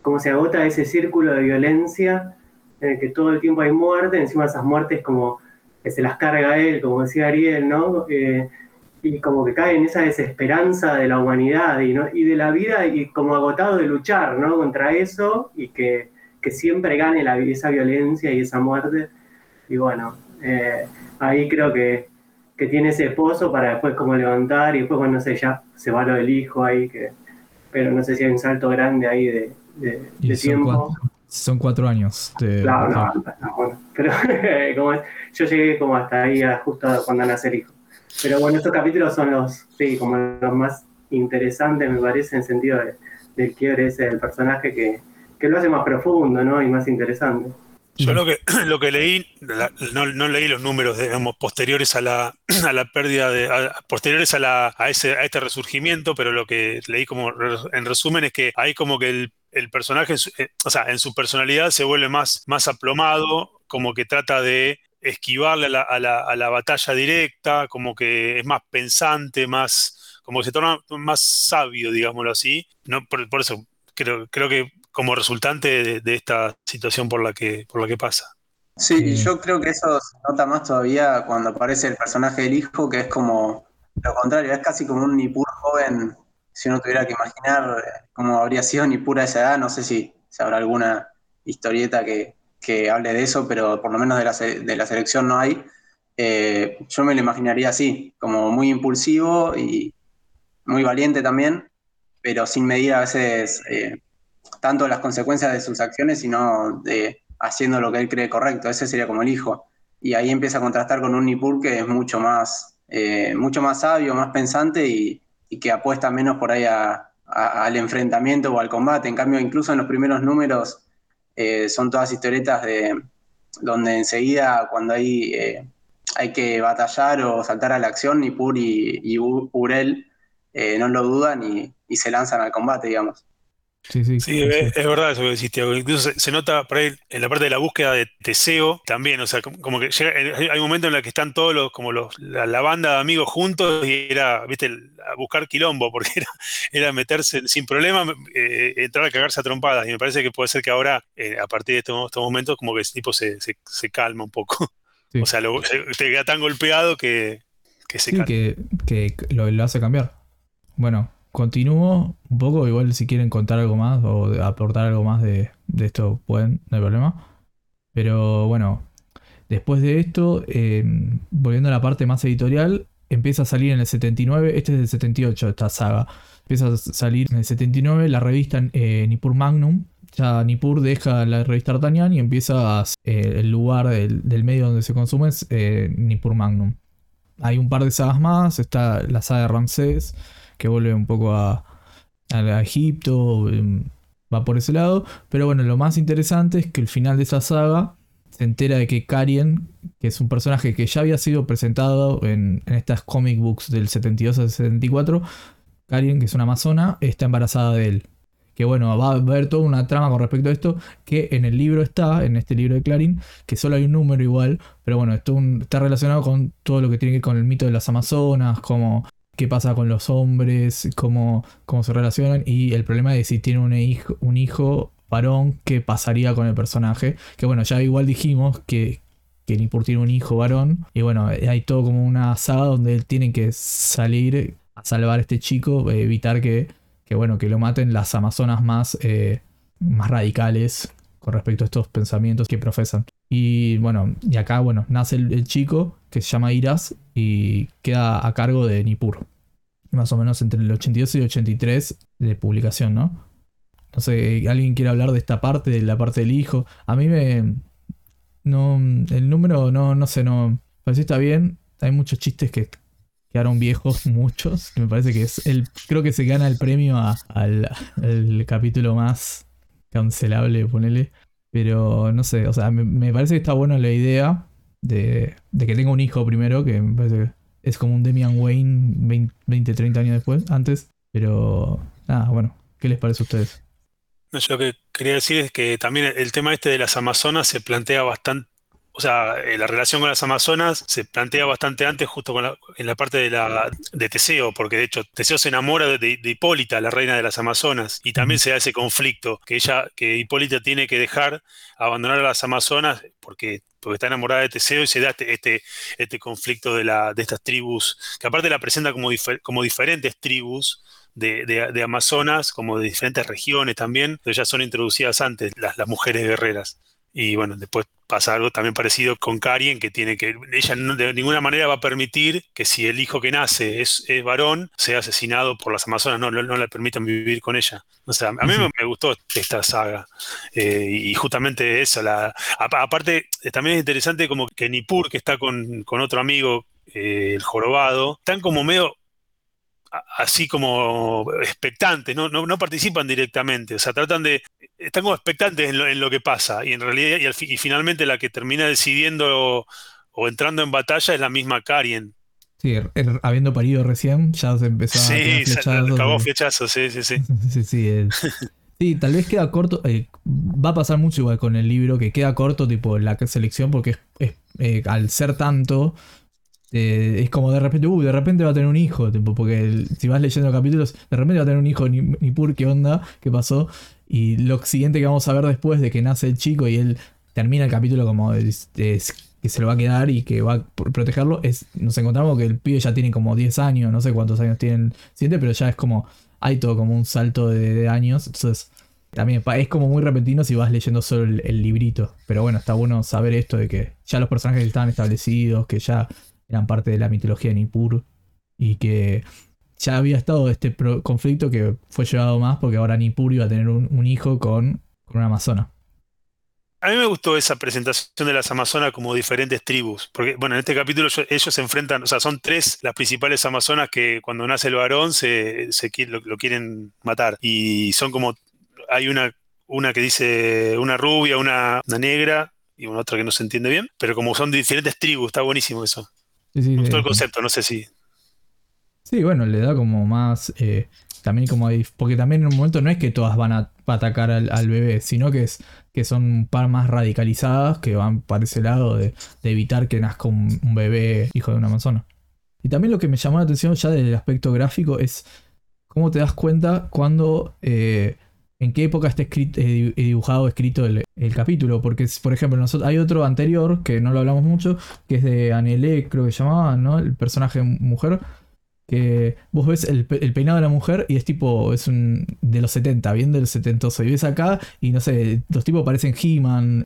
Speaker 5: como se agota ese círculo de violencia en el que todo el tiempo hay muerte, encima esas muertes como que se las carga él, como decía Ariel, ¿no? Eh, y como que cae en esa desesperanza de la humanidad y de la vida y como agotado de luchar, ¿no? Contra eso y que, que siempre gane la, esa violencia y esa muerte. Y bueno, eh, ahí creo que que tiene ese pozo para después como levantar y después, bueno, no sé, ya se va lo del hijo ahí, que, pero no sé si hay un salto grande ahí de, de, tiempo.
Speaker 1: son cuatro años.
Speaker 5: claro, no, bueno, pero como yo llegué como hasta ahí justo cuando nace el hijo. Pero bueno, estos capítulos son los, sí, como los más interesantes, me parece, en sentido de, del quiebre ese del personaje que, que lo hace más profundo, ¿no? Y más interesante.
Speaker 2: Yo lo que, lo que leí, no, leí los números, digamos, posteriores a la, a la pérdida de, posteriores a, la, a, ese, a este resurgimiento, pero lo que leí como en resumen es que hay como que el, el personaje, eh, o sea, en su personalidad se vuelve más, más aplomado, como que trata de esquivarle a la, batalla directa, como que es más pensante, más, como que se torna más sabio, digámoslo así. No, por, eso creo, creo que como resultante de, esta situación por la que, por la que pasa.
Speaker 4: Sí, yo creo que eso se nota más todavía cuando aparece el personaje del hijo, que es como lo contrario, es casi como un Nippur joven. Si uno tuviera que imaginar eh, cómo habría sido Nippur a esa edad, no sé si, si habrá alguna historieta que, que hable de eso, pero por lo menos de la, de la selección no hay. Eh, yo me lo imaginaría así, como muy impulsivo y muy valiente también, pero sin medir a veces eh, tanto las consecuencias de sus acciones, sino de haciendo lo que él cree correcto. Ese sería como el hijo. Y ahí empieza a contrastar con un Nippur que es mucho más, eh, mucho más sabio, más pensante y, que apuesta menos por ahí al enfrentamiento o al combate. En cambio, incluso en los primeros números eh, son todas historietas de donde enseguida cuando hay, eh, hay que batallar o saltar a la acción, Nippur y, y Urel no lo dudan y se lanzan al combate, digamos.
Speaker 2: Sí, sí, sí, es, verdad eso que decís, Incluso se, nota por ahí en la parte de la búsqueda de Teseo también, o sea, como, que llega, hay un momento en el que están todos los, como los, la, banda de amigos juntos y era, viste, a buscar quilombo, porque era, era meterse sin problema, eh, entrar a cagarse a trompadas. Y me parece que puede ser que ahora, eh, a partir de estos, momentos, como que ese tipo se, calma un poco. O sea, te queda tan golpeado que, que se calma.
Speaker 1: Que, que lo, lo hace cambiar. Bueno, continúo un poco, igual si quieren contar algo más o aportar algo más de, esto, pueden, no hay problema. Pero bueno, después de esto, em, volviendo a la parte más editorial, empieza a salir en el 79, este es del 78, esta saga. Empieza a salir en el 79 la revista eh, Nippur Magnum. Ya Nippur deja la revista Artanian y empieza a, eh, el lugar del, medio donde se consume es eh, Nippur Magnum. Hay un par de sagas más, está la saga de Ramsés que vuelve un poco a, Egipto, em, va por ese lado. Pero bueno, lo más interesante es que el final de esa saga se entera de que Karien, que es un personaje que ya había sido presentado en, estas comic books del 72 al 74, Karien, que es una amazona, está embarazada de él. Que bueno, va a haber toda una trama con respecto a esto, que en el libro está, en este libro de Clarín, que solo hay un número igual, pero bueno, esto está relacionado con todo lo que tiene que ver con el mito de las Amazonas, como qué pasa con los hombres, cómo, cómo se relacionan y el problema de si tiene un hijo, un hijo varón, qué pasaría con el personaje. Que bueno, ya igual dijimos que, que Nippur tiene un hijo varón y bueno, hay todo como una saga donde él tiene que salir a salvar a este chico, evitar que, que, bueno, que lo maten las amazonas más, eh, más radicales con respecto a estos pensamientos que profesan. Y bueno, y acá, bueno, nace el, chico que se llama Iras y queda a cargo de Nippur. Más o menos entre el 82 y el 83 de publicación, ¿no? No sé, ¿alguien quiere hablar de esta parte, de la parte del hijo? A mí me... No, el número no, no sé, no... Parece está bien. Hay muchos chistes que quedaron viejos, muchos. me parece que es el... Creo que se gana el premio al, al capítulo más cancelable, ponele. Pero no sé, o sea, me, parece que está buena la idea de, que tenga un hijo primero, que me parece que es como un Demian Wayne 20, 30 años después, antes. Pero nada, bueno, ¿qué les parece a ustedes?
Speaker 2: yo lo que quería decir es que también el tema este de las Amazonas se plantea bastante o sea, eh, la relación con las Amazonas se plantea bastante antes, justo en la parte de, la, de Teseo, porque de hecho Teseo se enamora de, Hipólita, la reina de las Amazonas, y también se da ese conflicto, que ella, que Hipólita tiene que dejar, abandonar a las Amazonas, porque, porque está enamorada de Teseo y se da este, este, este conflicto de, la, de estas tribus, que aparte la presenta como, como diferentes tribus, de, de, Amazonas, como de diferentes regiones también, pero ya son introducidas antes las, las mujeres guerreras. Y bueno, después pasa algo también parecido con Karien, que tiene que, ella de ninguna manera va a permitir que si el hijo que nace es, varón, sea asesinado por las amazonas, no, no, le permitan vivir con ella. O sea, a mí me, gustó esta saga. Eh, y justamente eso, la, aparte, eh, también es interesante como que Nippur, que está con, otro amigo, eh, el jorobado, están como medio así como expectantes, ¿no? No, participan directamente, o sea, tratan de, están como expectantes en lo, que pasa y en realidad, y, finalmente la que termina decidiendo o, entrando en batalla es la misma Karien.
Speaker 1: Sí, er, er, habiendo parido recién, ya se empezó
Speaker 2: sí, a Sí, acabó flechazo, sí, sí, sí.
Speaker 1: sí, sí Sí, tal vez queda corto. Eh, va a pasar mucho igual con el libro, que queda corto, tipo, la selección, porque es, eh, al ser tanto, eh, es como de repente, uy, de repente va a tener un hijo, tipo, porque si vas leyendo capítulos, de repente va a tener un hijo, ni, ni pur, ¿qué onda? ¿Qué pasó? Y lo siguiente que vamos a ver después de que nace el chico y él termina el capítulo como que se lo va a quedar y que va a protegerlo, es, nos encontramos que el pibe ya tiene como 10 años, no sé cuántos años tiene el siguiente, pero ya es como, hay todo como un salto de, años, entonces también es como muy repentino si vas leyendo solo el, librito, pero bueno, está bueno saber esto de que ya los personajes estaban establecidos, que ya eran parte de la mitología de Nippur y que ya había estado este conflicto que fue llevado más porque ahora Nippur iba a tener un, hijo con, con una amazona.
Speaker 2: A mí me gustó esa presentación de las Amazonas como diferentes tribus, porque bueno, en este capítulo ellos se enfrentan, o sea, son tres las principales Amazonas que cuando nace el varón se, lo, quieren matar y son como, hay una, una que dice una rubia, una, negra y una otra que no se entiende bien, pero como son diferentes tribus, está buenísimo eso. me gustó el concepto, no sé si...
Speaker 1: Sí, bueno, le da como más... Eh, también como porque también en un momento no es que todas van a atacar al, bebé, sino que es que son un par más radicalizadas que van para ese lado de, evitar que nazca un, bebé hijo de una manzana. Y también lo que me llamó la atención ya del aspecto gráfico es cómo te das cuenta cuando eh, en qué época está escrito, eh, dibujado escrito el, capítulo. Porque, por ejemplo, nosotros, hay otro anterior que no lo hablamos mucho, que es de Anelé, creo que llamaba, ¿no? El personaje mujer que vos ves el, peinado de la mujer y es tipo, es un de los 70, bien del 70. Y ves acá y no sé, los tipos parecen He-Man.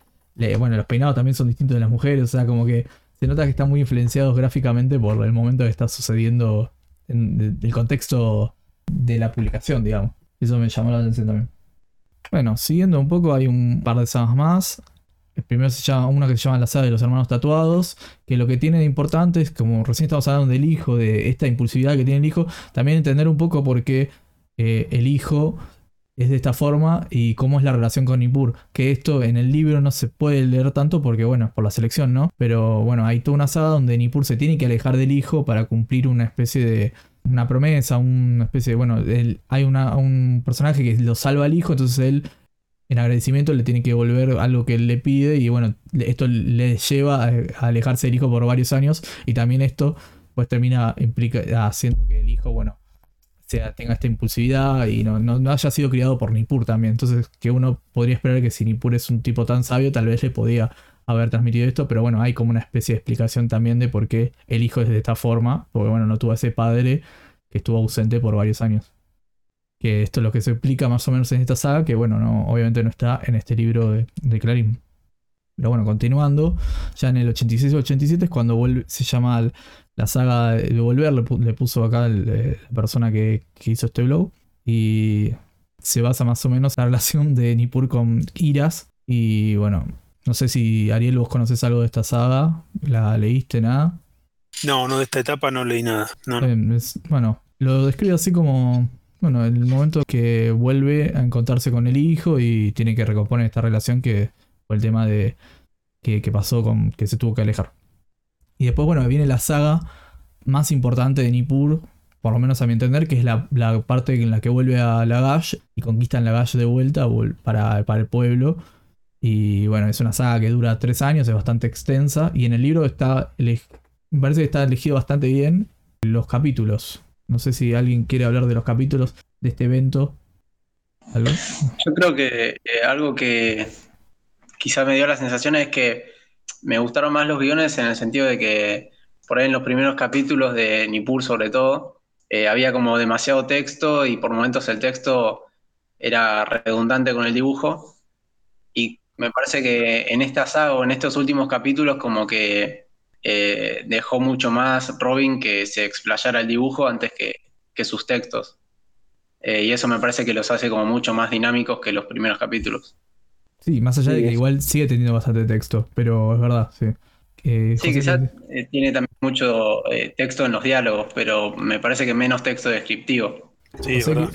Speaker 1: Bueno, los peinados también son distintos de las mujeres, o sea, como que se nota que están muy influenciados gráficamente por el momento que está sucediendo en el contexto de la publicación, digamos. Eso me llamó la atención también. Bueno, siguiendo un poco, hay un par de sagas más. Primero se llama una que se llama la saga de los hermanos tatuados, que lo que tiene de importante es, como recién estamos hablando del hijo, de esta impulsividad que tiene el hijo, también entender un poco por qué eh, el hijo es de esta forma y cómo es la relación con Nippur. Que esto en el libro no se puede leer tanto porque, bueno, es por la selección, ¿no? Pero bueno, hay toda una saga donde Nippur se tiene que alejar del hijo para cumplir una especie de. Una promesa, una especie de. Bueno, hay un personaje que lo salva al hijo, entonces él en agradecimiento le tiene que devolver algo que él le pide y bueno, esto le lleva a alejarse del hijo por varios años y también esto pues termina implica, haciendo que el hijo, bueno, sea, tenga esta impulsividad y no, no, haya sido criado por Nippur también. Entonces, que uno podría esperar que si Nippur es un tipo tan sabio, tal vez le podía haber transmitido esto, pero bueno, hay como una especie de explicación también de por qué el hijo es de esta forma, porque bueno, no tuvo ese padre que estuvo ausente por varios años que esto es lo que se explica más o menos en esta saga, que bueno, no, obviamente no está en este libro de, Clarín. Pero bueno, continuando, ya en el 86 87 es cuando vuelve, se llama la saga de Volver, le, puso acá la persona que, hizo este blog, y se basa más o menos en la relación de Nippur con Iras, y bueno, no sé si Ariel vos conoces algo de esta saga, ¿la leíste nada?
Speaker 2: No, no, de esta etapa no leí nada.
Speaker 1: bueno, lo describe así como bueno, el momento que vuelve a encontrarse con el hijo y tiene que recomponer esta relación que fue el tema de que, pasó con que se tuvo que alejar. Y después, bueno, viene la saga más importante de Nippur, por lo menos a mi entender, que es la, parte en la que vuelve a Lagash y conquistan Lagash de vuelta para, para el pueblo. Y bueno, es una saga que dura tres años, es bastante extensa. Y en el libro está, me parece que está elegido bastante bien los capítulos. No sé si alguien quiere hablar de los capítulos de este evento.
Speaker 4: Yo creo que eh, algo que quizás me dio la sensación es que me gustaron más los guiones en el sentido de que por ahí en los primeros capítulos de Nippur sobre todo, eh, había como demasiado texto y por momentos el texto era redundante con el dibujo. Y me parece que en esta saga o en estos últimos capítulos como que eh, dejó mucho más Robin que se explayara el dibujo antes que, sus textos. Eh, y eso me parece que los hace como mucho más dinámicos que los primeros capítulos.
Speaker 1: Sí, más allá de que igual sigue teniendo bastante texto, pero es verdad, sí.
Speaker 4: Eh, sí, quizás tiene también mucho texto en los diálogos, pero me parece que menos texto descriptivo.
Speaker 2: Sí, ¿verdad?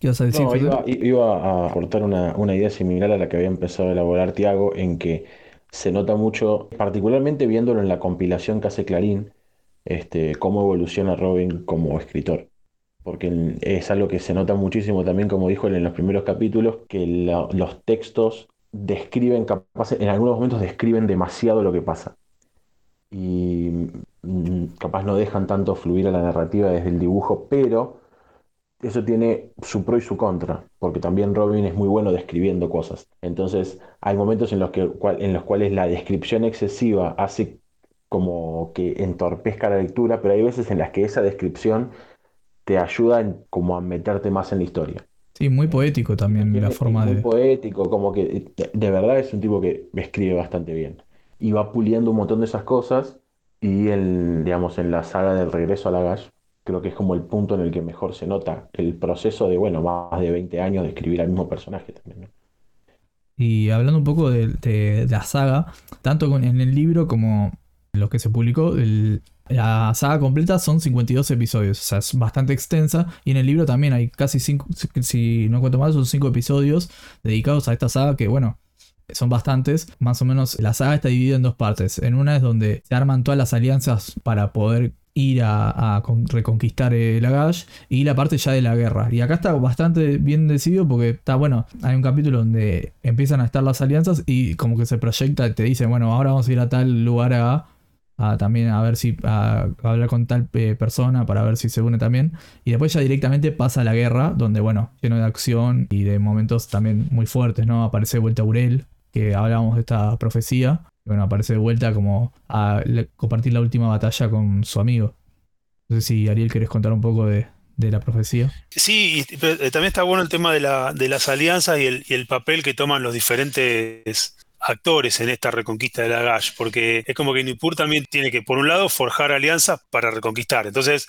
Speaker 6: ¿Qué ibas a decir? iba, a aportar una, una, idea similar a la que había empezado a elaborar Tiago, en que se nota mucho, particularmente viéndolo en la compilación que hace Clarín, este, cómo evoluciona Robin como escritor. porque es algo que se nota muchísimo también, como dijo él en los primeros capítulos, que los textos describen, capaz, en algunos momentos describen demasiado lo que pasa. Y mm, capaz no dejan tanto fluir a la narrativa desde el dibujo, pero eso tiene su pro y su contra, porque también Robin es muy bueno describiendo cosas. Entonces, hay momentos en los, que, en los cuales la descripción excesiva hace como que entorpezca la lectura, pero hay veces en las que esa descripción te ayuda como a meterte más en la historia.
Speaker 1: Sí, muy poético también la forma
Speaker 6: de...
Speaker 1: Muy
Speaker 6: poético, como que de, verdad es un tipo que escribe bastante bien. Y va puliendo un montón de esas cosas y el, digamos, en la saga del regreso a la Gash, creo que es como el punto en el que mejor se nota el proceso de, bueno, más de 20 años de escribir al mismo personaje también.
Speaker 1: Y hablando un poco de, la saga, tanto en el libro como lo que se publicó, la saga completa son 52 episodios, o sea, es bastante extensa. Y en el libro también hay casi 5, si no cuento mal, son 5 episodios dedicados a esta saga que, bueno, son bastantes. Más o menos la saga está dividida en dos partes. En una es donde se arman todas las alianzas para poder ir a, reconquistar el Agash y la parte ya de la guerra. Y acá está bastante bien decidido porque está bueno, hay un capítulo donde empiezan a estar las alianzas y como que se proyecta, te dicen, bueno, ahora vamos a ir a tal lugar a, también a ver si a, hablar con tal eh, persona para ver si se une también. Y después ya directamente pasa la guerra, donde bueno, lleno de acción y de momentos también muy fuertes, ¿no? Aparece vuelta Aurel, que hablábamos de esta profecía bueno, aparece de vuelta como a compartir la última batalla con su amigo. No sé si Ariel querés contar un poco de, la profecía.
Speaker 2: Sí, pero eh, también está bueno el tema de, la, de las alianzas y el, y el, papel que toman los diferentes actores en esta reconquista de la Gash, porque es como que Nippur también tiene que, por un lado, forjar alianzas para reconquistar. Entonces,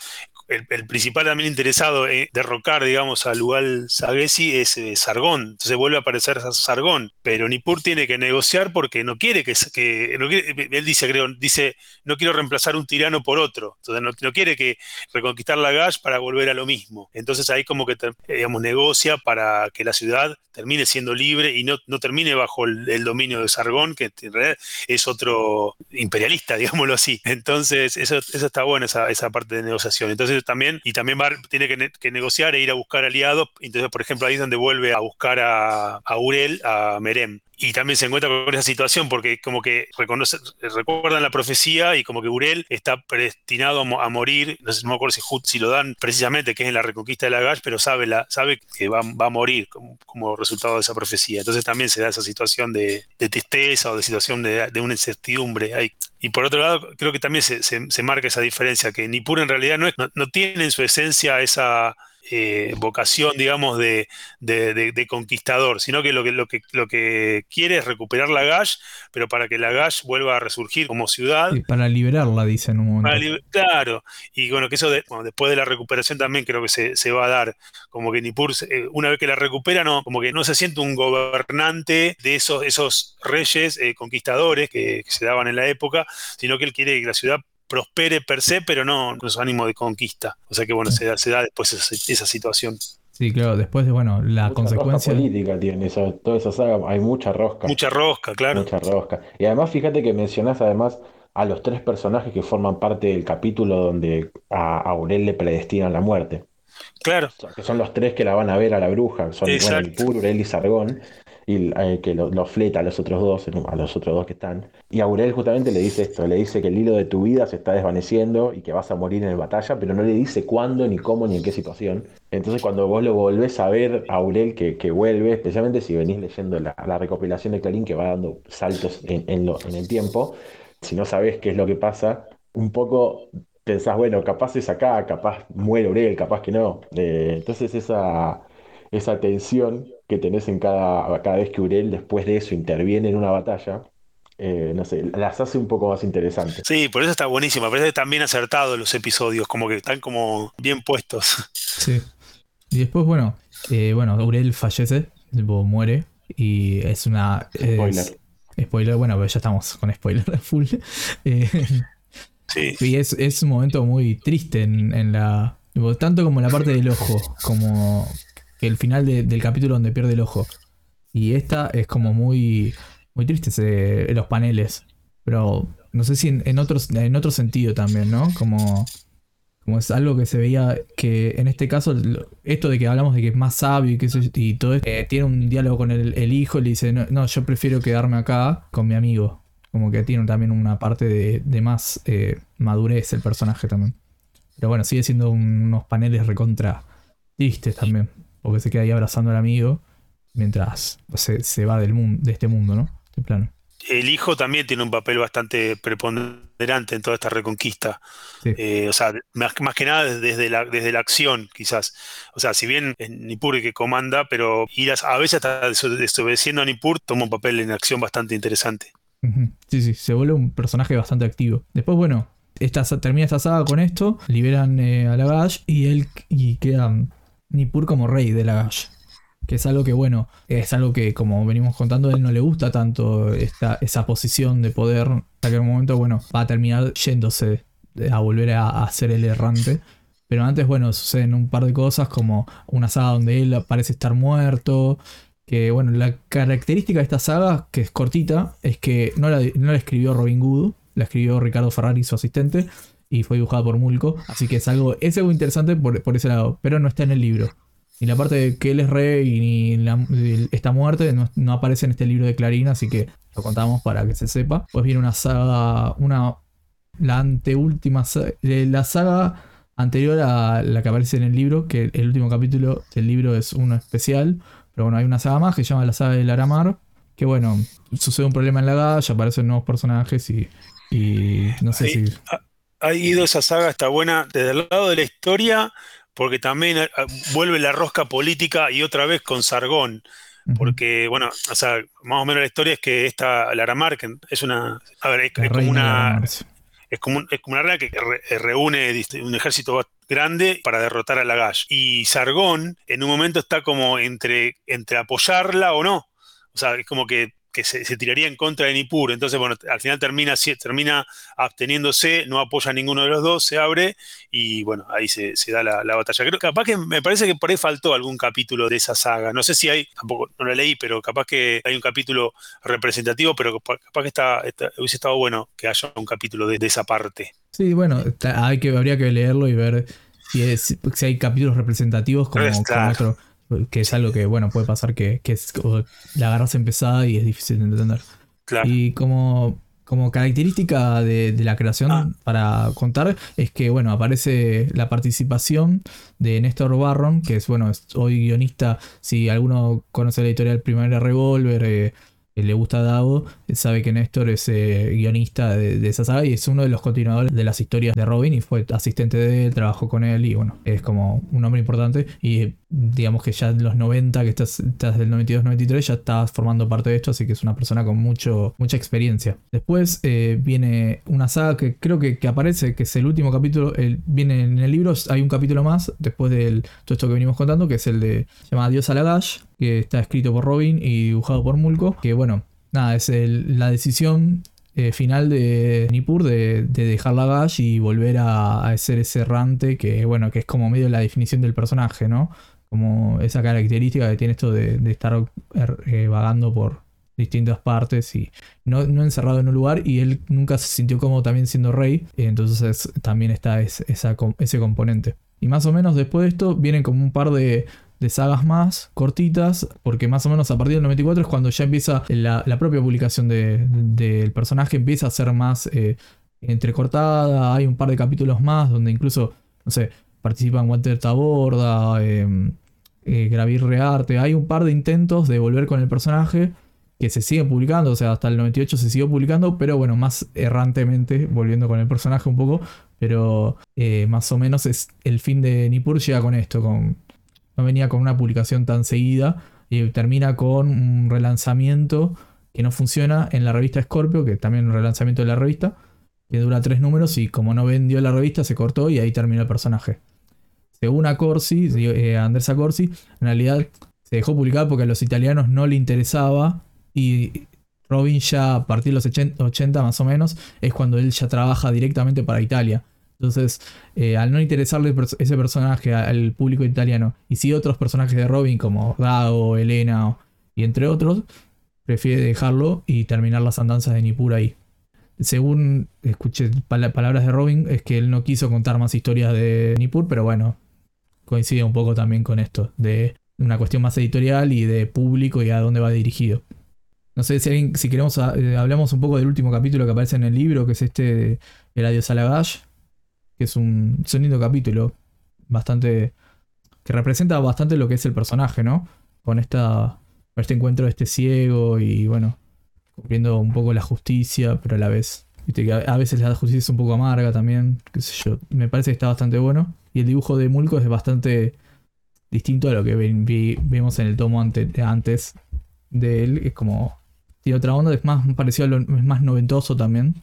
Speaker 2: el, principal también interesado en derrocar, digamos, a Lugal Sagesi es eh, Sargón. Entonces vuelve a aparecer Sargón. Pero Nippur tiene que negociar porque no quiere que. que él dice, creo, dice, no quiero reemplazar un tirano por otro. Entonces no, quiere que reconquistar la Gash para volver a lo mismo. Entonces ahí como que, digamos, negocia para que la ciudad termine siendo libre y no, no termine bajo el, dominio de Sargón, que en realidad es otro imperialista, digámoslo así. Entonces, eso, eso está bueno, esa, esa parte de negociación. Entonces, también, y también tiene que, negociar e ir a buscar aliados. Entonces, por ejemplo, ahí es donde vuelve a buscar a, a Urel, a Merem y también se encuentra con esa situación porque como que recuerdan la profecía y como que Urel está predestinado a, morir, no sé, no me acuerdo si, si, lo dan precisamente, que es en la reconquista de la Gash, pero sabe, la, sabe que va, a morir como, resultado de esa profecía. Entonces también se da esa situación de, tristeza o de situación de, una incertidumbre ahí. Y por otro lado, creo que también se, marca esa diferencia, que Nippur en realidad no, es, no tiene en su esencia esa eh, vocación, digamos, de, conquistador, sino que lo, que lo, que lo que quiere es recuperar la Gash, pero para que la Gash vuelva a resurgir como ciudad.
Speaker 1: Y para liberarla, dicen un momento.
Speaker 2: claro, y bueno, que eso después de la recuperación también creo que se, va a dar, como que Nippur, eh, una vez que la recupera, no, como que no se siente un gobernante de esos, esos reyes eh, conquistadores que, que se daban en la época, sino que él quiere que la ciudad prospere per se, pero no con su ánimo de conquista. O sea que bueno, se da, se da después esa, situación.
Speaker 1: Sí, claro, después de, bueno, la consecuencia.
Speaker 6: política tiene toda esa saga, hay mucha rosca.
Speaker 2: Mucha rosca, claro.
Speaker 6: Mucha rosca. Y además, fíjate que mencionás además a los tres personajes que forman parte del capítulo donde a Aurel le predestinan la muerte.
Speaker 2: Claro.
Speaker 6: que son los tres que la van a ver a la bruja. Son bueno, el Puro, Aurel y Sargón y eh, que lo, fleta a los otros dos, a los otros dos que están. Y Aurel justamente le dice esto, le dice que el hilo de tu vida se está desvaneciendo y que vas a morir en la batalla, pero no le dice cuándo, ni cómo, ni en qué situación. Entonces cuando vos lo volvés a ver, Aurel que, que vuelve, especialmente si venís leyendo la, recopilación de Clarín que va dando saltos en, en, el tiempo, si no sabés qué es lo que pasa, un poco pensás, bueno, capaz es acá, capaz muere Aurel, capaz que no. Eh, entonces esa, esa tensión que tenés en cada, cada vez que Urel después de eso interviene en una batalla, eh, no sé, las hace un poco más interesantes.
Speaker 2: Sí, por eso está buenísima, parece que están bien acertados los episodios, como que están como bien puestos.
Speaker 1: Sí. Y después, bueno, eh, bueno, Urel fallece, muere, y es una...
Speaker 6: Spoiler.
Speaker 1: spoiler, bueno, pero ya estamos con spoiler full. Eh, sí. Y es, es, un momento muy triste en, en la... Tanto como la parte del ojo, como el final del capítulo donde pierde el ojo. Y esta es como muy, muy triste los paneles. Pero no sé si en, otros, en otro sentido también, ¿no? Como Como es algo que se veía que en este caso, esto de que hablamos de que es más sabio y, que todo esto, eh, tiene un diálogo con el, hijo y le dice, no, yo prefiero quedarme acá con mi amigo. Como que tiene también una parte de, más eh, madurez el personaje también. Pero bueno, sigue siendo unos paneles recontra tristes también. Porque se queda ahí abrazando al amigo mientras se, va del mundo, de este mundo, ¿no? Este plano
Speaker 2: el hijo también tiene un papel bastante preponderante en toda esta reconquista. Eh, o sea, más, que nada desde la, desde la acción, quizás. O sea, si bien es Nippur que comanda, pero ir a, veces hasta desobedeciendo a Nippur toma un papel en acción bastante interesante.
Speaker 1: Sí, sí, se vuelve un personaje bastante activo. Después, bueno, esta, termina esta saga con esto, liberan eh, a Lagash y él y queda Nippur como rey de Lagash que es algo que, bueno, es algo que, como venimos contando, a él no le gusta tanto esta, esa posición de poder, hasta que en un momento, bueno, va a terminar yéndose a volver a, ser el errante. Pero antes, bueno, suceden un par de cosas, como una saga donde él parece estar muerto. Que, bueno, la característica de esta saga, que es cortita, es que no la, no la escribió Robin Hood, la escribió Ricardo Ferrari, su asistente, y fue dibujada por Mulco. Así que es algo, es algo interesante por, por ese lado, pero no está en el libro. Ni la parte de que él es rey ni esta muerte no, aparece en este libro de Clarín, así que lo contamos para que se sepa. Pues viene una saga, una la anteúltima la saga anterior a la que aparece en el libro, que el último capítulo del libro es uno especial, pero bueno, hay una saga más que se llama la saga del Aramar, que bueno, sucede un problema en la galla, aparecen nuevos personajes y, no sé si...
Speaker 2: Ha ido esa saga, está buena, desde el lado de la historia porque también eh, vuelve la rosca política y otra vez con Sargón. Porque, bueno, o sea, más o menos la historia es que esta Laramar, que es una. A ver, es, como una. Es como, es como, una reina que eh, reúne un ejército grande para derrotar a Lagash. Y Sargón en un momento está como entre, entre apoyarla o no. O sea, es como que que se, tiraría en contra de Nippur. Entonces, bueno, al final termina, termina absteniéndose, no apoya a ninguno de los dos, se abre y bueno, ahí se, da la, batalla. Creo, capaz que me parece que por ahí faltó algún capítulo de esa saga. No sé si hay, tampoco no lo leí, pero capaz que hay un capítulo representativo, pero capaz que está, hubiese estado bueno que haya un capítulo de, esa parte.
Speaker 1: Sí, bueno, hay que, habría que leerlo y ver si, si hay capítulos representativos como, como que es algo que, bueno, puede pasar que, es, la agarras empezada y es difícil de entender. Y como, como característica de, la creación ah. para contar, es que, bueno, aparece la participación de Néstor Barron, que es, bueno, hoy guionista, si alguno conoce la editorial Primera Revolver, eh, le gusta a Dago, sabe que Néstor es eh, guionista de, esa saga y es uno de los continuadores de las historias de Robin y fue asistente de él, trabajó con él y bueno, es como un hombre importante y digamos que ya en los 90, que estás, estás del 92-93, ya estás formando parte de esto, así que es una persona con mucho, mucha experiencia. Después eh, viene una saga que creo que, aparece, que es el último capítulo, viene en el libro, hay un capítulo más, después de todo esto que venimos contando, que es el de, se llama Dios a la Gash, que está escrito por Robin y dibujado por Mulco, que bueno, nada, es la decisión eh, final de Nippur de, dejar la Gash y volver a, ser ese errante que, bueno, que es como medio la definición del personaje, ¿no? Como esa característica que tiene esto de, estar er, eh, vagando por distintas partes y no, encerrado en un lugar y él nunca se sintió como también siendo rey, entonces también está ese componente. Y más o menos después de esto vienen como un par de, de sagas más cortitas, porque más o menos a partir del 94 es cuando ya empieza la, propia publicación del personaje, empieza a ser más eh, entrecortada, hay un par de capítulos más donde incluso, no sé, participan Walter Taborda, em, eh, Gravir Rearte, hay un par de intentos de volver con el personaje que se siguen publicando, o sea, hasta el 98 se siguió publicando, pero bueno, más errantemente, volviendo con el personaje un poco, pero eh, más o menos es el fin de Nippur llega con esto, con no venía con una publicación tan seguida y termina con un relanzamiento que no funciona en la revista Scorpio, que también un relanzamiento de la revista, que dura tres números y como no vendió la revista se cortó y ahí terminó el personaje. Según a Corsi, eh, Andrés Corsi, en realidad se dejó publicar porque a los italianos no le interesaba y Robin ya a partir de los 80 más o menos es cuando él ya trabaja directamente para Italia. Entonces, eh, al no interesarle ese personaje al público italiano y si otros personajes de Robin como Dago, Elena y entre otros, prefiere dejarlo y terminar las andanzas de Nippur ahí. según escuché palabras de Robin, es que él no quiso contar más historias de Nippur, pero bueno, coincide un poco también con esto, de una cuestión más editorial y de público y a dónde va dirigido. No sé si, si queremos, eh, hablamos un poco del último capítulo que aparece en el libro, que es este, El Adiós a la que es un, es lindo capítulo, bastante, que representa bastante lo que es el personaje, ¿no? Con esta, este encuentro de este ciego y bueno, cumpliendo un poco la justicia, pero a la vez, viste que a, veces la justicia es un poco amarga también, qué sé yo, me parece que está bastante bueno. Y el dibujo de Mulco es bastante distinto a lo que vimos en el tomo antes de él, es como, tiene otra onda, es más parecido a lo, es más noventoso también,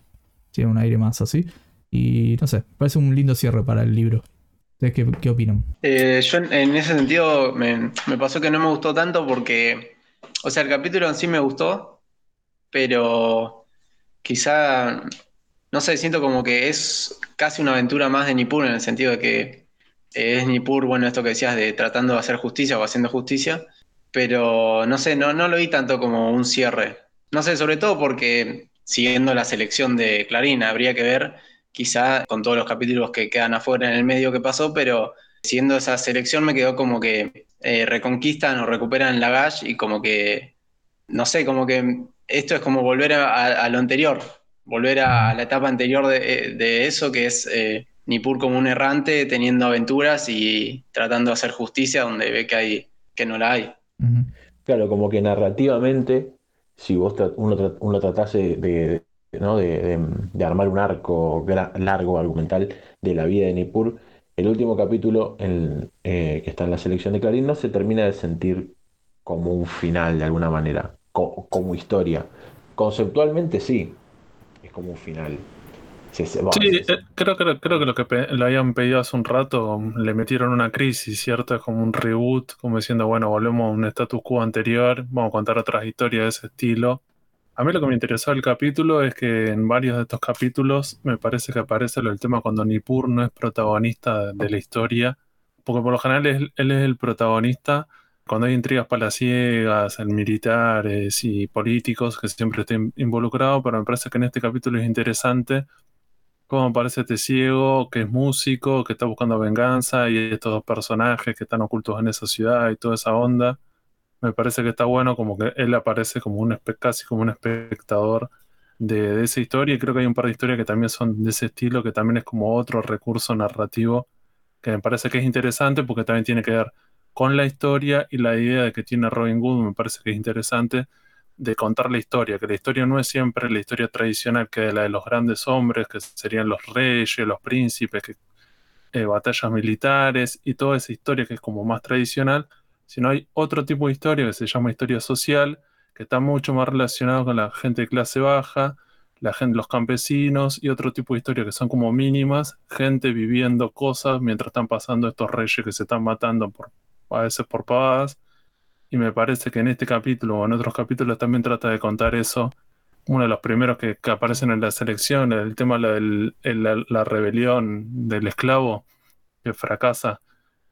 Speaker 1: tiene un aire más así. Y no sé, parece un lindo cierre para el libro. ¿Ustedes qué, opinan?
Speaker 4: Eh, yo en, ese sentido me, me pasó que no me gustó tanto porque, o sea, el capítulo en sí me gustó, pero quizá, no sé, siento como que es casi una aventura más de Nippur en el sentido de que es Nippur, bueno, esto que decías de tratando de hacer justicia o haciendo justicia, pero no sé, no, no lo vi tanto como un cierre. No sé, sobre todo porque siguiendo la selección de Clarín, habría que ver quizá con todos los capítulos que quedan afuera en el medio que pasó, pero siguiendo esa selección me quedó como que eh, reconquistan o recuperan la Gash y como que, no sé, como que esto es como volver a, lo anterior, volver a, la etapa anterior de, eso, que es eh, Nippur como un errante teniendo aventuras y tratando de hacer justicia donde ve que, hay, que no la hay.
Speaker 6: Claro, como que narrativamente, si vos uno, uno tratase de, de, armar un arco largo, argumental de la vida de Nippur, el último capítulo en, eh, que está en la selección de Clarín no se termina de sentir como un final de alguna manera como historia. Conceptualmente sí, es como un final.
Speaker 3: Sí, eh, creo, creo, creo, que lo que le habían pedido hace un rato le metieron una crisis, ¿cierto? Es como un reboot, como diciendo, bueno, volvemos a un status quo anterior, vamos a contar otras historias de ese estilo. A mí lo que me interesó del capítulo es que en varios de estos capítulos me parece que aparece el tema cuando Nippur no es protagonista de la historia, porque por lo general él es el protagonista cuando hay intrigas palaciegas en militares y políticos que siempre estén involucrados, pero me parece que en este capítulo es interesante cómo aparece este ciego que es músico, que está buscando venganza y estos dos personajes que están ocultos en esa ciudad y toda esa onda. Me parece que está bueno como que él aparece como un casi como un espectador de, de esa historia y creo que hay un par de historias que también son de ese estilo, que también es como otro recurso narrativo que me parece que es interesante porque también tiene que ver con la historia y la idea de que tiene Robin Hood me parece que es interesante de contar la historia, que la historia no es siempre la historia tradicional que es la de los grandes hombres, que serían los reyes, los príncipes, eh, batallas militares y toda esa historia que es como más tradicional, sino hay otro tipo de historia que se llama historia social, que está mucho más relacionado con la gente de clase baja, la gente, los campesinos y otro tipo de historia que son como mínimas, gente viviendo cosas mientras están pasando estos reyes que se están matando por a veces por pavadas. Y me parece que en este capítulo o en otros capítulos también trata de contar eso. Uno de los primeros que, aparecen en la selección, el tema de la, rebelión del esclavo que fracasa.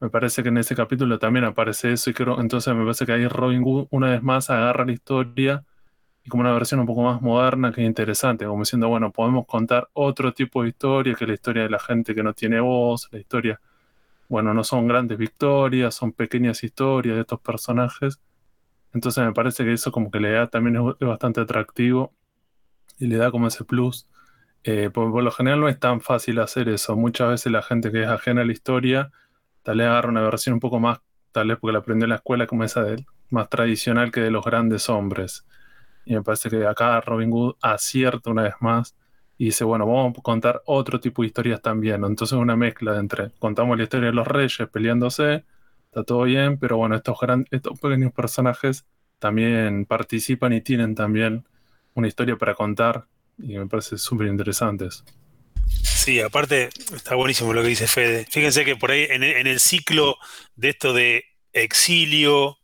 Speaker 3: Me parece que en ese capítulo también aparece eso y creo, entonces me parece que ahí Robin Hood una vez más agarra la historia y como una versión un poco más moderna que es interesante, como diciendo, bueno, podemos contar otro tipo de historia que la historia de la gente que no tiene voz, la historia bueno, no son grandes victorias, son pequeñas historias de estos personajes. Entonces me parece que eso como que le da también es, bastante atractivo y le da como ese plus. Eh, por, lo general no es tan fácil hacer eso. Muchas veces la gente que es ajena a la historia, tal vez agarra una versión un poco más, tal vez porque la aprendió en la escuela como esa más tradicional que de los grandes hombres. Y me parece que acá Robin Hood acierta una vez más y dice, bueno, vamos a contar otro tipo de historias también. Entonces una mezcla entre, contamos la historia de los reyes peleándose, está todo bien, pero bueno, estos, estos pequeños personajes también participan y tienen también una historia para contar y me parece súper interesantes.
Speaker 2: Sí, aparte está buenísimo lo que dice Fede. Fíjense que por ahí en el ciclo de esto de exilio,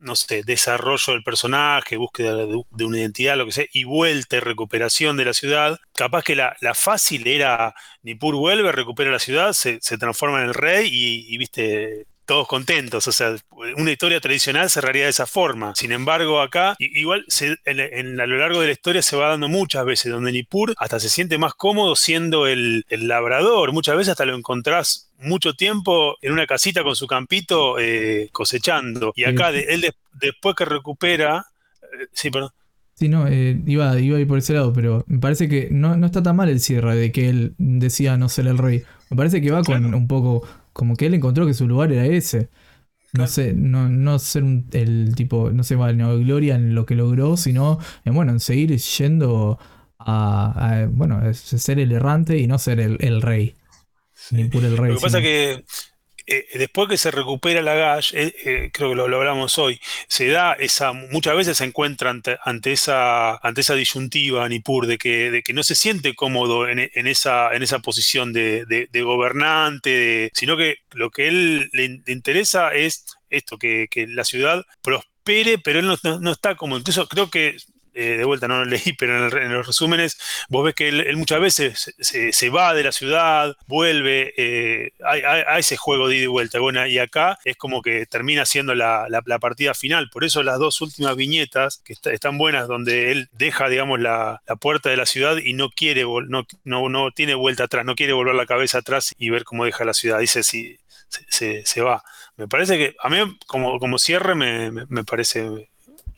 Speaker 2: no sé, desarrollo del personaje, búsqueda de, una identidad, lo que sea, y vuelta y recuperación de la ciudad. Capaz que la, fácil era Nippur vuelve, recupera la ciudad, se, transforma en el rey y, viste, todos contentos. O sea, una historia tradicional cerraría de esa forma. Sin embargo, acá, igual en, a lo largo de la historia se va dando muchas veces donde Nippur hasta se siente más cómodo siendo el, labrador. Muchas veces hasta lo encontrás mucho tiempo en una casita con su campito eh, cosechando. Y acá, él después que recupera. Eh, sí, perdón.
Speaker 1: Sí, no, eh, iba, iba a ir por ese lado, pero me parece que no, no, está tan mal el cierre de que él decía no ser el rey. Me parece que va con un poco como que él encontró que su lugar era ese. No sé, no, no ser el tipo, no sé, no gloria en lo que logró, sino en, bueno, en seguir yendo a, bueno, ser el errante y no ser el, rey.
Speaker 2: Ni puro el rey. Lo que pasa es que eh, después que se recupera la Gash, eh, eh, creo que lo, hablamos hoy, se da esa, muchas veces se encuentra ante, esa, ante esa disyuntiva Nipur de que, de que no se siente cómodo en, esa, en esa posición de, gobernante, sino que lo que él le, interesa es esto, que, la ciudad prospere, pero él no, no, está como, incluso creo que eh, de vuelta no lo leí, pero en, los resúmenes vos ves que él, muchas veces se, va de la ciudad, vuelve, eh, a, ese juego de ida y vuelta. Bueno, y acá es como que termina siendo la, partida final. Por eso las dos últimas viñetas, que están buenas, donde él deja, digamos, la, puerta de la ciudad y no quiere, no, no, no tiene vuelta atrás, no quiere volver la cabeza atrás y ver cómo deja la ciudad. Dice, si se, va. Me parece que, a mí como, como cierre, me, me parece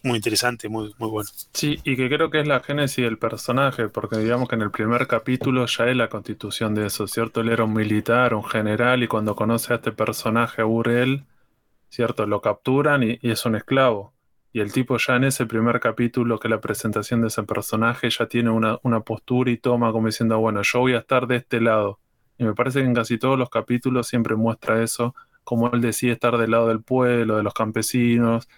Speaker 2: muy interesante, muy, muy bueno.
Speaker 3: Sí, y que creo que es la génesis del personaje, porque digamos que en el primer capítulo ya es la constitución de eso, ¿cierto? Él era un militar, un general, y cuando conoce a este personaje, a Uriel, ¿cierto? Lo capturan y, es un esclavo. Y el tipo ya en ese primer capítulo, que la presentación de ese personaje, ya tiene una, una postura y toma como diciendo, bueno, yo voy a estar de este lado. Y me parece que en casi todos los capítulos siempre muestra eso, como él decide estar del lado del pueblo, de los campesinos,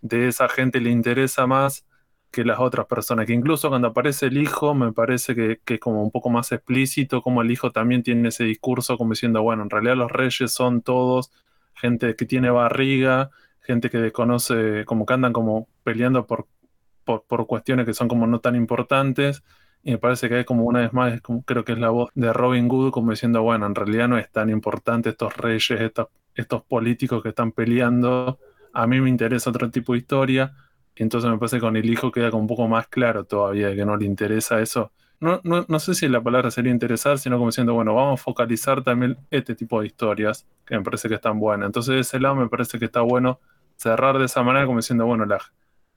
Speaker 3: de esa gente le interesa más que las otras personas. Que incluso cuando aparece el hijo, me parece que, es como un poco más explícito, como el hijo también tiene ese discurso como diciendo, bueno, en realidad los reyes son todos gente que tiene barriga, gente que desconoce, como que andan como peleando por, por, cuestiones que son como no tan importantes. Y me parece que hay como una vez más, creo que es la voz de Robin Hood, como diciendo, bueno, en realidad no es tan importante estos reyes, estos políticos que están peleando, a mí me interesa otro tipo de historia, entonces me parece que con el hijo queda como un poco más claro todavía que no le interesa eso. No, no, no sé si la palabra sería interesar, sino como diciendo, bueno, vamos a focalizar también este tipo de historias que me parece que están buenas. Entonces, de ese lado me parece que está bueno cerrar de esa manera, como diciendo, bueno, la,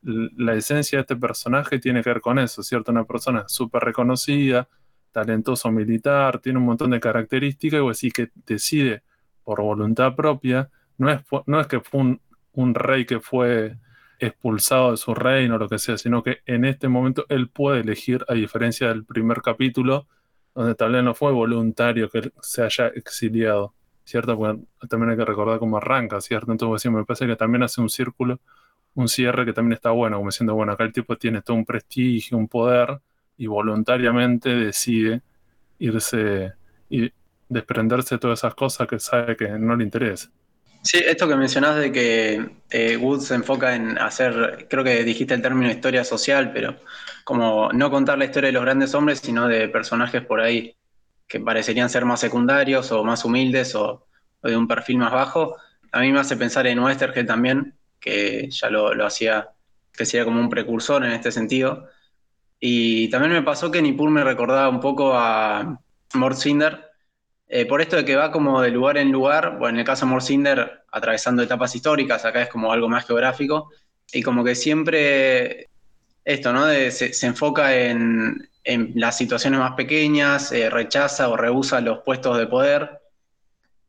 Speaker 3: la esencia de este personaje tiene que ver con eso, ¿cierto? Una persona súper reconocida, talentoso militar, tiene un montón de características, y así que decide por voluntad propia, no es, no es que fue un, un rey que fue expulsado de su reino o lo que sea, sino que en este momento él puede elegir, a diferencia del primer capítulo, donde tal vez no fue voluntario que se haya exiliado, ¿cierto? Porque también hay que recordar cómo arranca, ¿cierto? Entonces, me parece que también hace un círculo, un cierre que también está bueno, como diciendo, bueno, acá el tipo tiene todo un prestigio, un poder, y voluntariamente decide irse y desprenderse de todas esas cosas que sabe que no le interesa.
Speaker 4: Sí, esto que mencionás de que eh, Wood se enfoca en hacer, creo que dijiste el término historia social, pero como no contar la historia de los grandes hombres, sino de personajes por ahí que parecerían ser más secundarios o más humildes o, de un perfil más bajo. A mí me hace pensar en Westergel también, que ya lo, hacía, que sería como un precursor en este sentido. Y también me pasó que Nippur me recordaba un poco a Mort Cinder, eh, por esto de que va como de lugar en lugar, bueno, en el caso de Morsinder, atravesando etapas históricas, acá es como algo más geográfico, y como que siempre esto, ¿no? se, enfoca en, las situaciones más pequeñas, eh, rechaza o rehúsa los puestos de poder,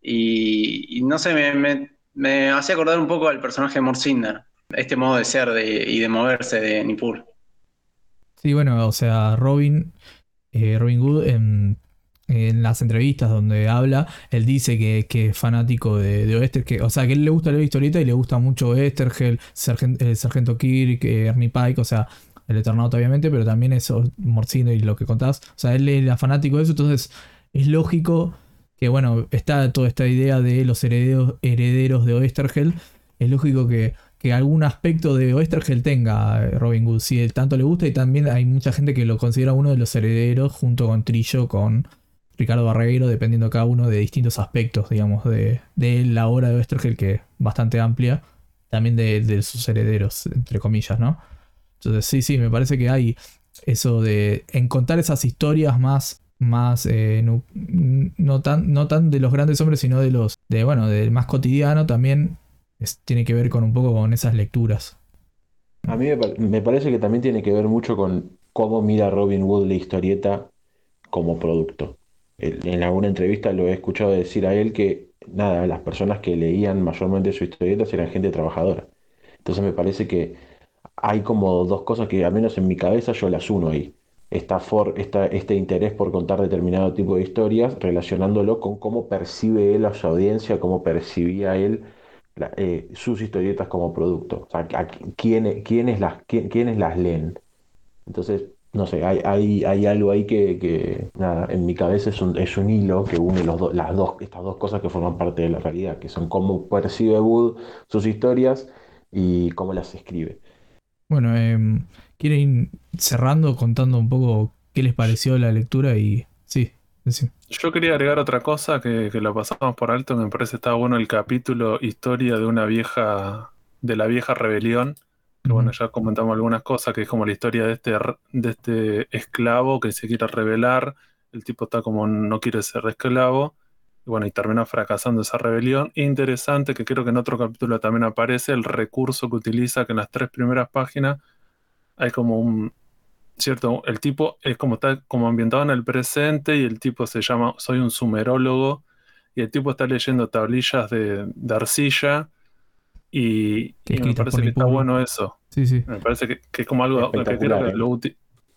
Speaker 4: y, no sé, me, me, hacía acordar un poco al personaje de Morsinder, este modo de ser y de moverse de Nippur.
Speaker 1: Sí, bueno, o sea, Robin, eh, Robin Hood en en las entrevistas donde habla, él dice que, es fanático de, de que, o sea, que él le gusta la historieta y le gusta mucho Oestergel, el Sargento Kirk, Ernie Pike, o sea, el Eternauta obviamente, pero también eso, Morcino y lo que contás, o sea, él era fanático de eso, entonces es lógico que, bueno, está toda esta idea de los herederos, herederos de Oestergel, es lógico que, que algún aspecto de Oestergel tenga Robin Hood, si él tanto le gusta y también hay mucha gente que lo considera uno de los herederos junto con Trillo, con Ricardo Barreiro, dependiendo cada uno de distintos aspectos, digamos, de, la obra de Westergel, que es bastante amplia, también de, sus herederos, entre comillas, ¿no? Entonces, sí, sí, me parece que hay eso de encontrar esas historias más, más eh, no, tan, no tan de los grandes hombres, sino de los, de, bueno, del más cotidiano, también tiene que ver con un poco con esas lecturas.
Speaker 6: A mí me, parece que también tiene que ver mucho con cómo mira Robin Wood la historieta como producto. En alguna entrevista lo he escuchado decir a él que, nada, las personas que leían mayormente su historieta eran gente trabajadora. Entonces me parece que hay como dos cosas que, al menos en mi cabeza, yo las uno ahí. Este interés por contar determinado tipo de historias, relacionándolo con cómo percibe él a su audiencia, cómo percibía él eh, sus historietas como producto. O sea, quiénes, las, quiénes las leen. Entonces, no sé, hay, hay, hay algo ahí que, nada, en mi cabeza es un, es un hilo que une los las dos, estas dos cosas que forman parte de la realidad, que son cómo percibe Wood sus historias y cómo las escribe.
Speaker 1: Bueno, eh, quieren ir cerrando contando un poco qué les pareció la lectura y sí,
Speaker 3: yo quería agregar otra cosa que, que lo pasamos por alto, me parece estaba bueno el capítulo Historia de una vieja, de la vieja rebelión, que bueno, ya comentamos algunas cosas, que es como la historia de este, de este esclavo que se quiere rebelar, el tipo está como no quiere ser esclavo, y bueno, y termina fracasando esa rebelión. Interesante que creo que en otro capítulo también aparece el recurso que utiliza, que en las tres primeras páginas hay como un, ¿cierto? El tipo es como está como ambientado en el presente y el tipo se llama, soy un sumerólogo, y el tipo está leyendo tablillas de, arcilla y, me parece que está bueno eso.
Speaker 1: Sí, sí.
Speaker 3: Me parece que, es como algo que creo que, ¿eh? lo,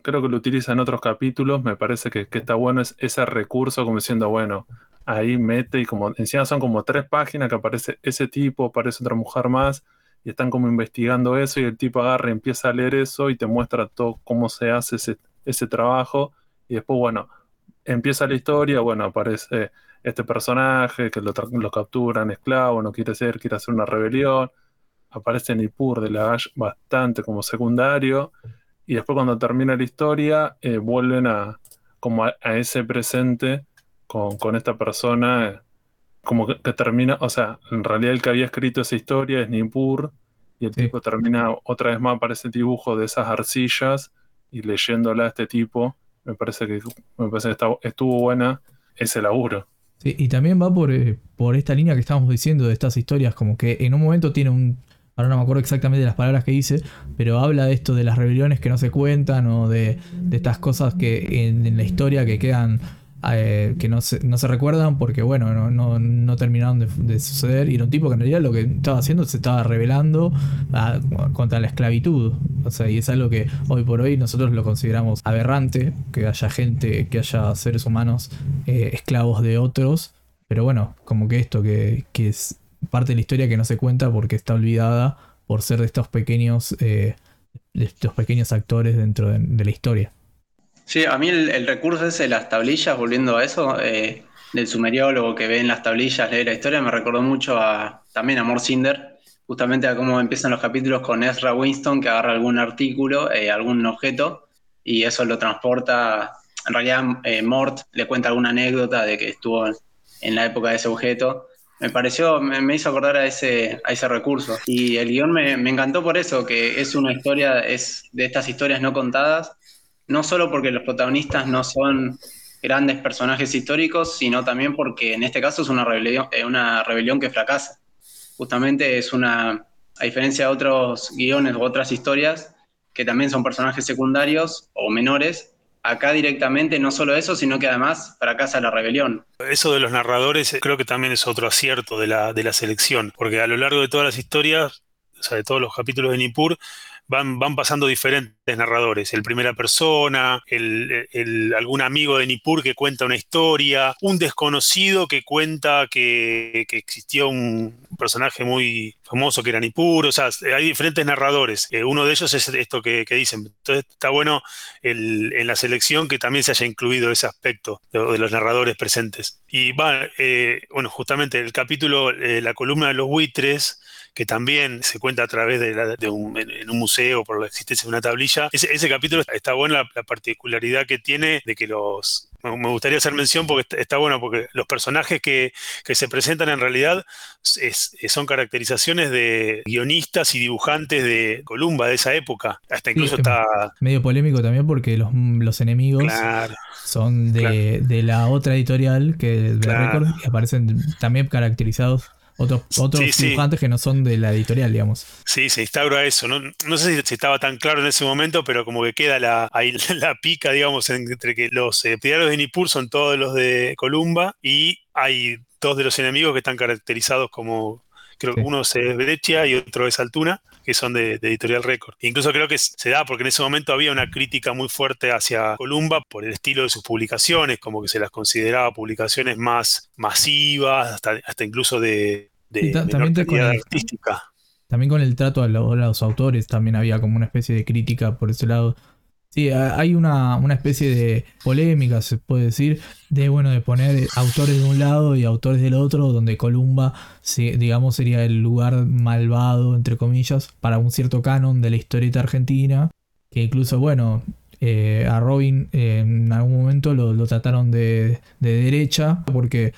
Speaker 3: creo que lo utiliza en otros capítulos, me parece que, está bueno es ese recurso como diciendo, bueno, ahí mete y como encima son como tres páginas que aparece ese tipo, aparece otra mujer más y están como investigando eso y el tipo agarra y empieza a leer eso y te muestra todo cómo se hace ese, ese trabajo y después, bueno, empieza la historia, bueno, aparece este personaje que lo, lo capturan esclavo, no quiere ser, quiere hacer una rebelión, aparece Nippur de la Ash bastante como secundario y después cuando termina la historia eh, vuelven a como a, ese presente con, con esta persona como que, termina, o sea, en realidad el que había escrito esa historia es Nippur, y el tipo termina otra vez más para ese dibujo de esas arcillas y leyéndola a este tipo, me parece que, me parece que estuvo buena ese laburo.
Speaker 1: Y también va por, eh, por esta línea que estábamos diciendo de estas historias, como que en un momento tiene un. Ahora no me acuerdo exactamente las palabras que dice, pero habla de esto de las rebeliones que no se cuentan o de, estas cosas que en la historia que quedan eh, que no se, no se recuerdan porque, bueno, no, no, terminaron de, suceder. Y era un tipo que en realidad lo que estaba haciendo se estaba rebelando contra la esclavitud. O sea, y es algo que hoy por hoy nosotros lo consideramos aberrante, que haya gente, que haya seres humanos eh, esclavos de otros. Pero bueno, como que esto, que, es parte de la historia que no se cuenta porque está olvidada por ser de estos pequeños, eh, de estos pequeños actores dentro de la historia.
Speaker 4: Sí, a mí el, recurso ese de las tablillas, volviendo a eso, eh, del sumeriólogo que ve en las tablillas, lee la historia, me recordó mucho a, también a Morcinder, justamente a cómo empiezan los capítulos con Ezra Winston, que agarra algún artículo, eh, algún objeto, y eso lo transporta. En realidad, eh, Mort le cuenta alguna anécdota de que estuvo en la época de ese objeto. Me pareció, me, hizo acordar a ese, a ese recurso. Y el guion me, me encantó por eso, que es una historia, es de estas historias no contadas, no solo porque los protagonistas no son grandes personajes históricos, sino también porque en este caso es una rebelión, una rebelión que fracasa. Justamente es una, a diferencia de otros guiones u otras historias, que también son personajes secundarios o menores, acá directamente no solo eso, sino que además fracasa la rebelión.
Speaker 2: Eso de los narradores eh, creo que también es otro acierto de la, de la selección, porque a lo largo de todas las historias, o sea, de todos los capítulos de Nippur, van, van pasando diferentes narradores, el primera persona, el, algún amigo de Nippur que cuenta una historia, un desconocido que cuenta que, existió un personaje muy famoso que era Nippur, o sea, hay diferentes narradores, eh, uno de ellos es esto que, dicen, entonces está bueno en la selección que también se haya incluido ese aspecto de, los narradores presentes. Y va, eh, bueno, justamente el capítulo, eh, la columna de los buitres, que también se cuenta a través de, un, en un museo por la existencia de una tablilla. Ese, capítulo está bueno la, particularidad que tiene de que los... Me gustaría hacer mención porque está, bueno, porque los personajes que, se presentan en realidad son caracterizaciones de guionistas y dibujantes de Columba de esa época. Hasta incluso está...
Speaker 1: Medio polémico también porque los, los enemigos son de, la otra editorial que de Record y aparecen también caracterizados otros, otros dibujantes que no son de la editorial, digamos.
Speaker 2: Sí, se instaura eso. No, no sé si, estaba tan claro en ese momento, pero como que queda la, ahí la pica, digamos, entre que los eh, de Nippur son todos los de Columba y hay dos de los enemigos que están caracterizados como, creo que uno es Breccia y otro es Altuna que son de, Editorial Record. Incluso creo que se da porque en ese momento había una crítica muy fuerte hacia Columba por el estilo de sus publicaciones, como que se las consideraba publicaciones más masivas, hasta, hasta incluso de, de
Speaker 1: artística. También con el trato a los autores también había como una especie de crítica por ese lado. Sí, hay una, especie de polémica, se puede decir, de bueno, de poner autores de un lado y autores del otro, donde Columba, digamos, sería el lugar malvado, entre comillas, para un cierto canon de la historieta argentina, que incluso, bueno, eh, a Robin eh, en algún momento lo, trataron de derecha, porque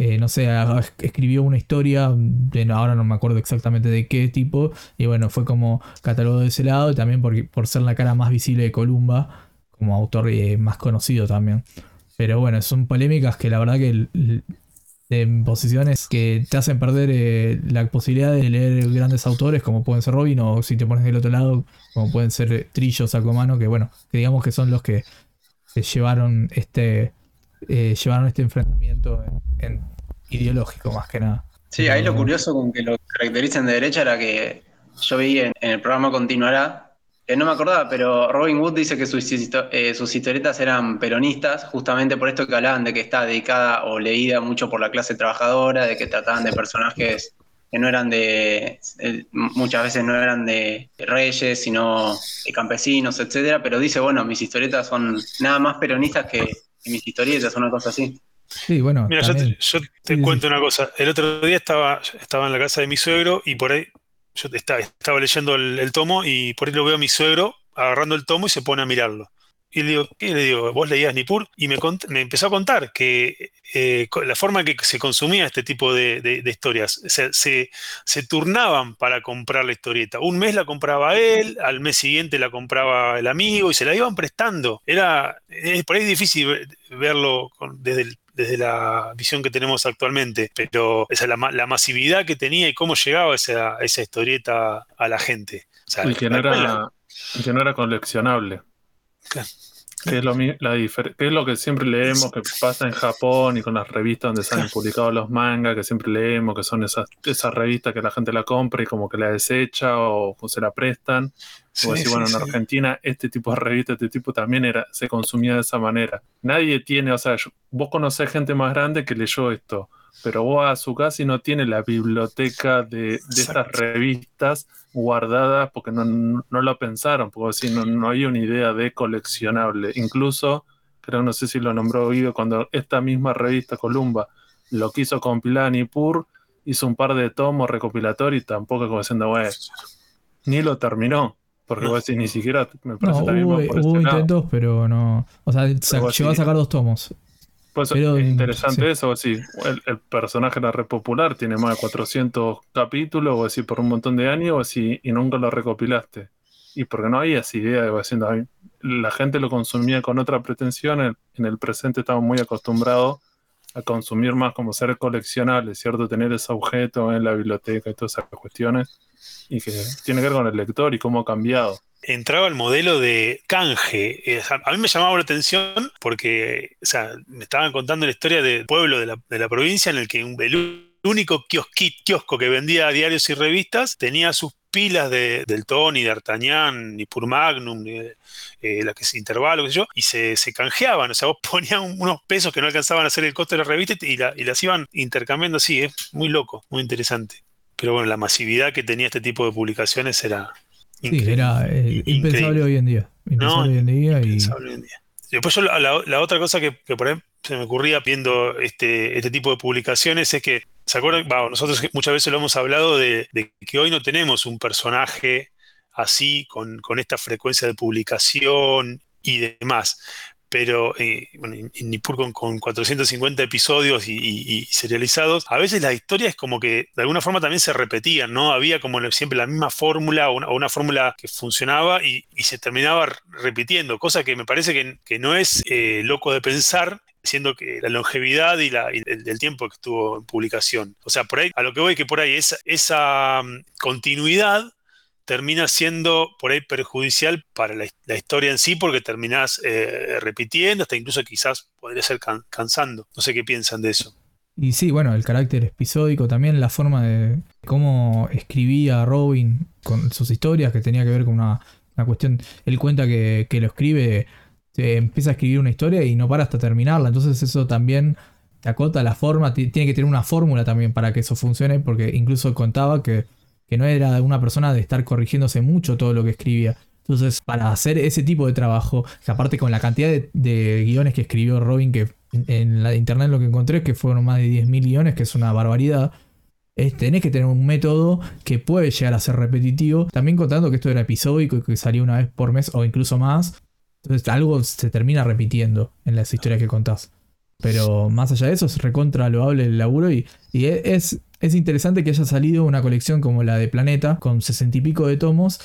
Speaker 1: eh, no sé, escribió una historia, ahora no me acuerdo exactamente de qué tipo, y bueno, fue como catalogado de ese lado, también por, ser la cara más visible de Columba, como autor eh, más conocido también. Pero bueno, son polémicas que la verdad que en posiciones que te hacen perder eh, la posibilidad de leer grandes autores como pueden ser Robin o si te pones del otro lado como pueden ser Trillo, Sacomano, que bueno, que digamos que son los que llevaron este eh, llevaron este enfrentamiento en, ideológico más que nada.
Speaker 4: Sí, ahí lo curioso con que lo caracterizan de derecha era que yo vi en, el programa Continuará, que no me acordaba, pero Robin Wood dice que sus, eh, historietas eran peronistas, justamente por esto que hablaban de que está dedicada o leída mucho por la clase trabajadora, de que trataban de personajes que no eran de, eh, muchas veces no eran de reyes, sino de campesinos, etcétera, pero dice, bueno, mis historietas son nada más peronistas que, mis historietas, una cosa así.
Speaker 1: Sí, bueno.
Speaker 2: Mira, yo te, cuento una cosa. El otro día estaba, estaba en la casa de mi suegro y por ahí yo estaba, estaba leyendo el, tomo y por ahí lo veo a mi suegro agarrando el tomo y se pone a mirarlo. Y le digo, ¿qué? Le digo, ¿vos leías Nippur? Y me, me empezó a contar que eh, la forma en que se consumía este tipo de, historias, se, se, turnaban para comprar la historieta. Un mes la compraba él, al mes siguiente la compraba el amigo y se la iban prestando. Era, es por ahí difícil verlo desde, desde la visión que tenemos actualmente, pero esa la, la masividad que tenía y cómo llegaba esa, esa historieta a la gente.
Speaker 3: y que no, era, que no era coleccionable. ¿Qué es, lo, la es lo que siempre leemos que pasa en Japón y con las revistas donde salen publicados los mangas, que siempre leemos, que son esas, esas revistas que la gente la compra y como que la desecha o, se la prestan? o decir, bueno, en Argentina este tipo de revistas, este tipo también era, se consumía de esa manera. Nadie tiene, o sea, vos conocés gente más grande que leyó esto pero vos a su casa y no tiene la biblioteca de, estas revistas guardadas porque no, no, lo pensaron, porque si no, no hay una idea de coleccionable. Incluso, creo, no sé si lo nombró Guido, cuando esta misma revista Columba lo quiso compilar a Nippur, hizo un par de tomos recopilatorios y tampoco como diciendo, bueno, ni lo terminó. Porque vos decís, ni siquiera me parece
Speaker 1: no, hubo, este intentos, pero no. O sea, llegó a sacar dos tomos.
Speaker 3: Pues es interesante eso, sí, el, personaje era re popular, tiene más de 400 capítulos, o así, por un montón de años, o así, y nunca lo recopilaste. Y porque no había esa idea de haciendo, la gente lo consumía con otra pretensión, en, el presente estamos muy acostumbrados a consumir más como ser coleccionable, ¿cierto? Tener ese objeto en la biblioteca y todas esas cuestiones, y que tiene que ver con el lector y cómo ha cambiado
Speaker 2: entraba el modelo de canje. Eh, a mí me llamaba la atención porque me estaban contando la historia del pueblo de la, provincia en el que el único kiosco que vendía diarios y revistas tenía sus pilas de, del Tony, de Artañán, ni Pur Magnum, eh, la que es intervalo, qué sé yo, y se, canjeaban, o sea, vos ponías unos pesos que no alcanzaban a hacer el costo de la revista y, y las iban intercambiando así, es muy loco, muy interesante. Pero bueno, la masividad que tenía este tipo de publicaciones era,
Speaker 1: Sí, era eh, impensable hoy en día. Impensable hoy en día. Y...
Speaker 2: Después yo la, otra cosa que, por ejemplo se me ocurría viendo este, este tipo de publicaciones es que, ¿se acuerdan? nosotros muchas veces lo hemos hablado de, que hoy no tenemos un personaje así, con, con esta frecuencia de publicación y demás pero eh, bueno, en Nippur con, 450 episodios y, serializados, a veces la historia es como que de alguna forma también se repetían, ¿no? Había como siempre la misma fórmula o una, fórmula que funcionaba y, se terminaba repitiendo, cosa que me parece que, no es eh, loco de pensar, siendo que la longevidad y, la, el, tiempo que estuvo en publicación. O sea, por ahí, a lo que voy que por ahí esa, esa mm, continuidad termina siendo por ahí perjudicial para la, historia en sí porque terminás eh, repitiendo, hasta incluso quizás podría ser cansando. No sé qué piensan de eso.
Speaker 1: Y sí, bueno, el carácter episódico, también la forma de cómo escribía Robin con sus historias, que tenía que ver con una, cuestión, él cuenta que, lo escribe, empieza a escribir una historia y no para hasta terminarla, entonces eso también te acota la forma, tiene que tener una fórmula también para que eso funcione, porque incluso contaba que que no era una persona de estar corrigiéndose mucho todo lo que escribía. Entonces, para hacer ese tipo de trabajo, que aparte con la cantidad de, guiones que escribió Robin, que en la internet lo que encontré es que fueron más de 10.000 guiones, que es una barbaridad, tenés que tener un método que puede llegar a ser repetitivo. También contando que esto era episódico y que salía una vez por mes o incluso más. Entonces algo se termina repitiendo en las historias que contás. Pero más allá de eso, es recontra loable el laburo y, y es, es interesante que haya salido una colección como la de Planeta, con sesenta y pico de tomos,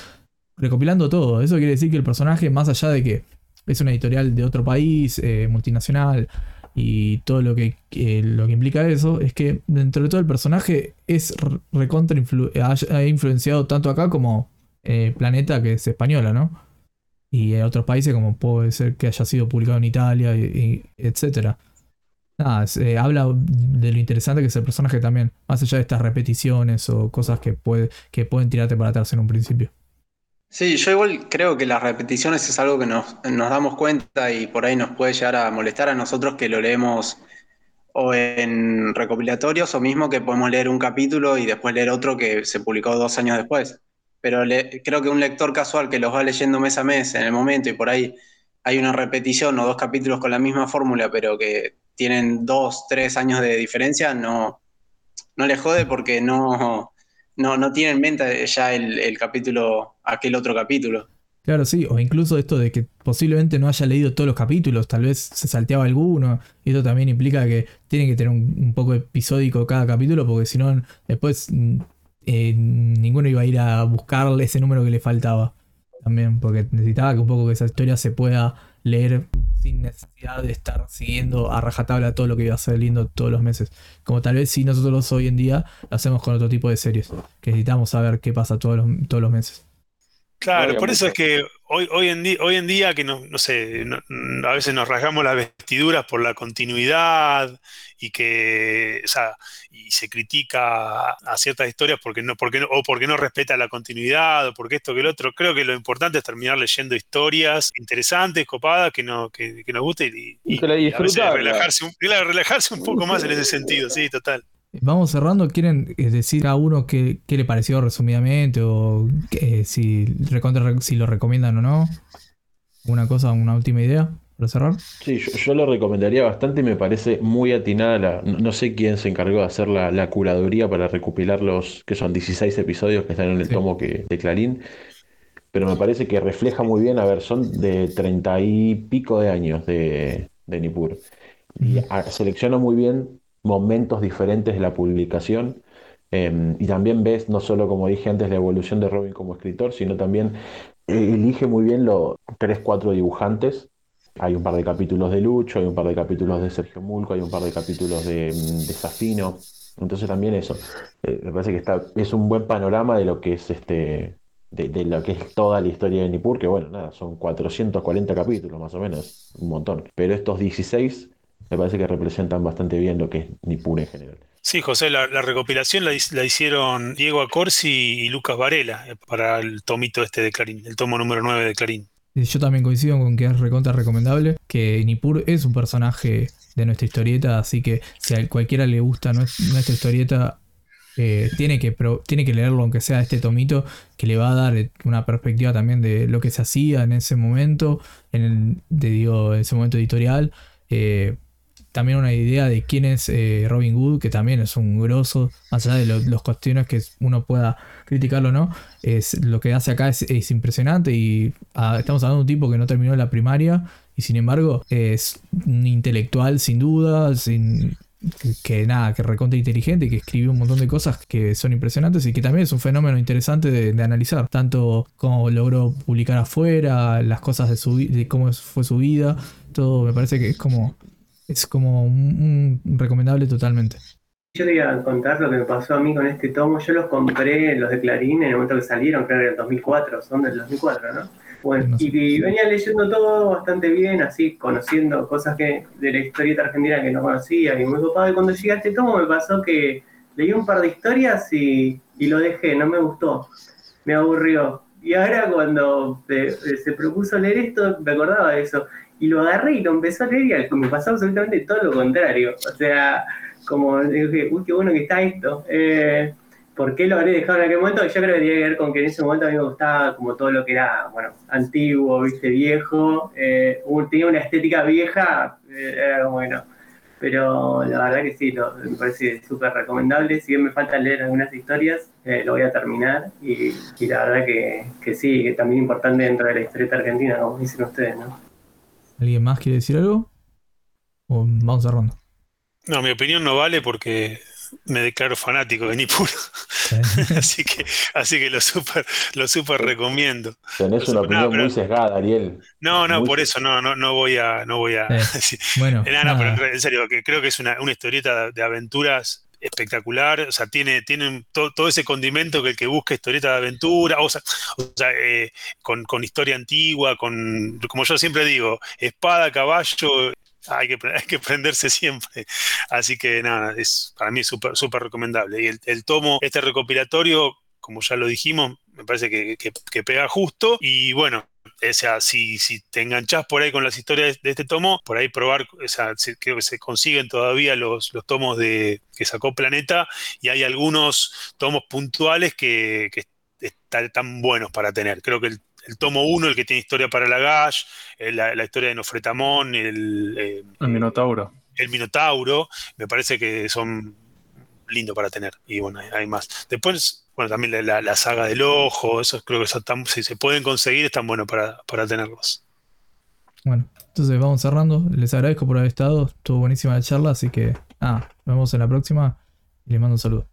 Speaker 1: recopilando todo. Eso quiere decir que el personaje, más allá de que es una editorial de otro país, eh, multinacional, y todo lo que, lo que implica eso, es que dentro de todo el personaje es recontra ha, influenciado tanto acá como eh, Planeta, que es española, ¿no? Y en otros países, como puede ser que haya sido publicado en Italia, y, etcétera. Nada, eh, habla de lo interesante que es el personaje también, más allá de estas repeticiones o cosas que, puede, que pueden tirarte para atrás en un principio.
Speaker 4: Sí, yo igual creo que las repeticiones es algo que nos, damos cuenta y por ahí nos puede llegar a molestar a nosotros que lo leemos o en recopilatorios o mismo que podemos leer un capítulo y después leer otro que se publicó dos años después. Pero creo que un lector casual que los va leyendo mes a mes en el momento y por ahí hay una repetición o dos capítulos con la misma fórmula, pero que tienen dos, tres años de diferencia, no, no le jode porque no, no, no tiene en mente ya el, capítulo, aquel otro capítulo.
Speaker 1: Claro, sí, o incluso esto de que posiblemente no haya leído todos los capítulos, tal vez se salteaba alguno, y esto también implica que tiene que tener un, poco episódico cada capítulo, porque si no, después mm, eh, ninguno iba a ir a buscarle ese número que le faltaba. También, porque necesitaba que un poco que esa historia se pueda leer sin necesidad de estar siguiendo a rajatabla todo lo que iba lindo todos los meses. Como tal vez si nosotros hoy en día lo hacemos con otro tipo de series, que necesitamos saber qué pasa todos los, todos los meses.
Speaker 2: Claro, por eso es que hoy, hoy, en, día, hoy en día que no, no sé, a veces nos rasgamos las vestiduras por la continuidad y que, o sea, y se critica a ciertas historias porque no, porque no, o porque no respeta la continuidad, o porque esto que el otro. Creo que lo importante es terminar leyendo historias interesantes, copadas, que, no, que, nos guste y, y, relajarse, relajarse un poco más en ese sentido, sí, total.
Speaker 1: Vamos cerrando. ¿Quieren eh, decir a uno qué, le pareció resumidamente o eh, si, si lo recomiendan o no? ¿Una cosa, una última idea para cerrar?
Speaker 6: Sí, yo, lo recomendaría bastante y me parece muy atinada la... No sé quién se encargó de hacer la, curaduría para recopilar los, que son 16 episodios que están en el tomo que, de Clarín, pero me parece que refleja muy bien, a ver, son de treinta y pico de años de, de Nippur. Y selecciona muy bien momentos diferentes de la publicación. Em, y también ves, no solo como dije antes, la evolución de Robin como escritor, sino también eh, elige muy bien los tres, cuatro dibujantes. Hay un par de capítulos de Lucho, hay un par de capítulos de Sergio Mulco, hay un par de capítulos de, mm, de Safino. Entonces también eso. Eh, me parece que está, es un buen panorama de lo que es este. De, de, lo que es toda la historia de Nippur, que bueno, nada, son 440 capítulos más o menos, un montón. Pero estos 16 me parece que representan bastante bien lo que es Nippur en general.
Speaker 2: Sí, José, la, recopilación la, hicieron Diego Acorsi y Lucas Varela eh, para el tomito este de Clarín, el tomo número 9 de Clarín.
Speaker 1: Yo también coincido con que es recontra recomendable, que Nippur es un personaje de nuestra historieta, así que si a cualquiera le gusta nuestra historieta, eh, tiene, que, tiene que leerlo aunque sea este tomito, que le va a dar una perspectiva también de lo que se hacía en ese momento, en el, de, digo, en ese momento editorial. Eh, también una idea de quién es eh, Robin Hood, que también es un grosso, más allá de los cuestiones que uno pueda criticarlo o no, es, lo que hace acá es, impresionante y ah, estamos hablando de un tipo que no terminó la primaria y sin embargo es un intelectual sin duda, sin, que, nada, que recontra inteligente, que escribió un montón de cosas que son impresionantes y que también es un fenómeno interesante de, analizar, tanto cómo logró publicar afuera, las cosas de, su, de cómo fue su vida, todo me parece que es como es como un, recomendable totalmente.
Speaker 5: Yo te iba a contar lo que me pasó a mí con este tomo. Yo los compré, los de Clarín, en el momento que salieron, creo que en el 2004, son del 2004, ¿no? Bueno, y, venía leyendo todo bastante bien, así, conociendo cosas que de la historieta argentina que no conocía y muy copado. Y cuando llegué a este tomo me pasó que leí un par de historias y, y lo dejé, no me gustó, me aburrió. Y ahora cuando se propuso leer esto, me acordaba de eso y lo agarré y lo empecé a leer y me pasó absolutamente todo lo contrario. O sea, como dije, uy, qué bueno que está esto. Eh, ¿Por qué lo habré dejado en aquel momento? Yo creo que tenía que ver con que en ese momento a mí me gustaba como todo lo que era, bueno, antiguo, viste, viejo. Eh, tenía una estética vieja, eh, bueno. Pero la verdad que sí, me parece súper recomendable. Si bien me falta leer algunas historias, lo voy a terminar. Y, la verdad que, que sí, que también importante dentro de la historieta argentina, como dicen ustedes, ¿no?
Speaker 1: ¿Alguien más quiere decir algo? ¿O vamos cerrando?
Speaker 2: No, mi opinión no vale porque me declaro fanático de Nippur. así que, así que lo super, lo super recomiendo.
Speaker 6: Tenés una opinión muy sesgada, Ariel.
Speaker 2: No, no, por eso no, no, no voy a, no voy a Bueno, en serio, que creo que es una, una historieta de aventuras espectacular, o sea, tiene, tiene todo, ese condimento que el que busca historieta de aventura, o sea, eh, con, historia antigua, con, como yo siempre digo, espada, caballo, hay que, hay que prenderse siempre. Así que nada, es para mí súper súper recomendable. Y el, tomo, este recopilatorio, como ya lo dijimos, me parece que, que pega justo. Y bueno, o sea, si, si te enganchás por ahí con las historias de este tomo, por ahí probar, o sea, creo que se consiguen todavía los, los tomos de, que sacó Planeta y hay algunos tomos puntuales que, están buenos para tener. Creo que el, tomo 1, el que tiene historia para la Gash, eh, la, historia de Nofretamón, el,
Speaker 3: eh, el Minotauro.
Speaker 2: El Minotauro, me parece que son lindos para tener. Y bueno, hay más. Después bueno, también la, saga del ojo, esos creo que son si se pueden conseguir, están buenos para, para tenerlos.
Speaker 1: Bueno, entonces vamos cerrando. Les agradezco por haber estado. Estuvo buenísima la charla, así que nada, nos vemos en la próxima y les mando un saludo.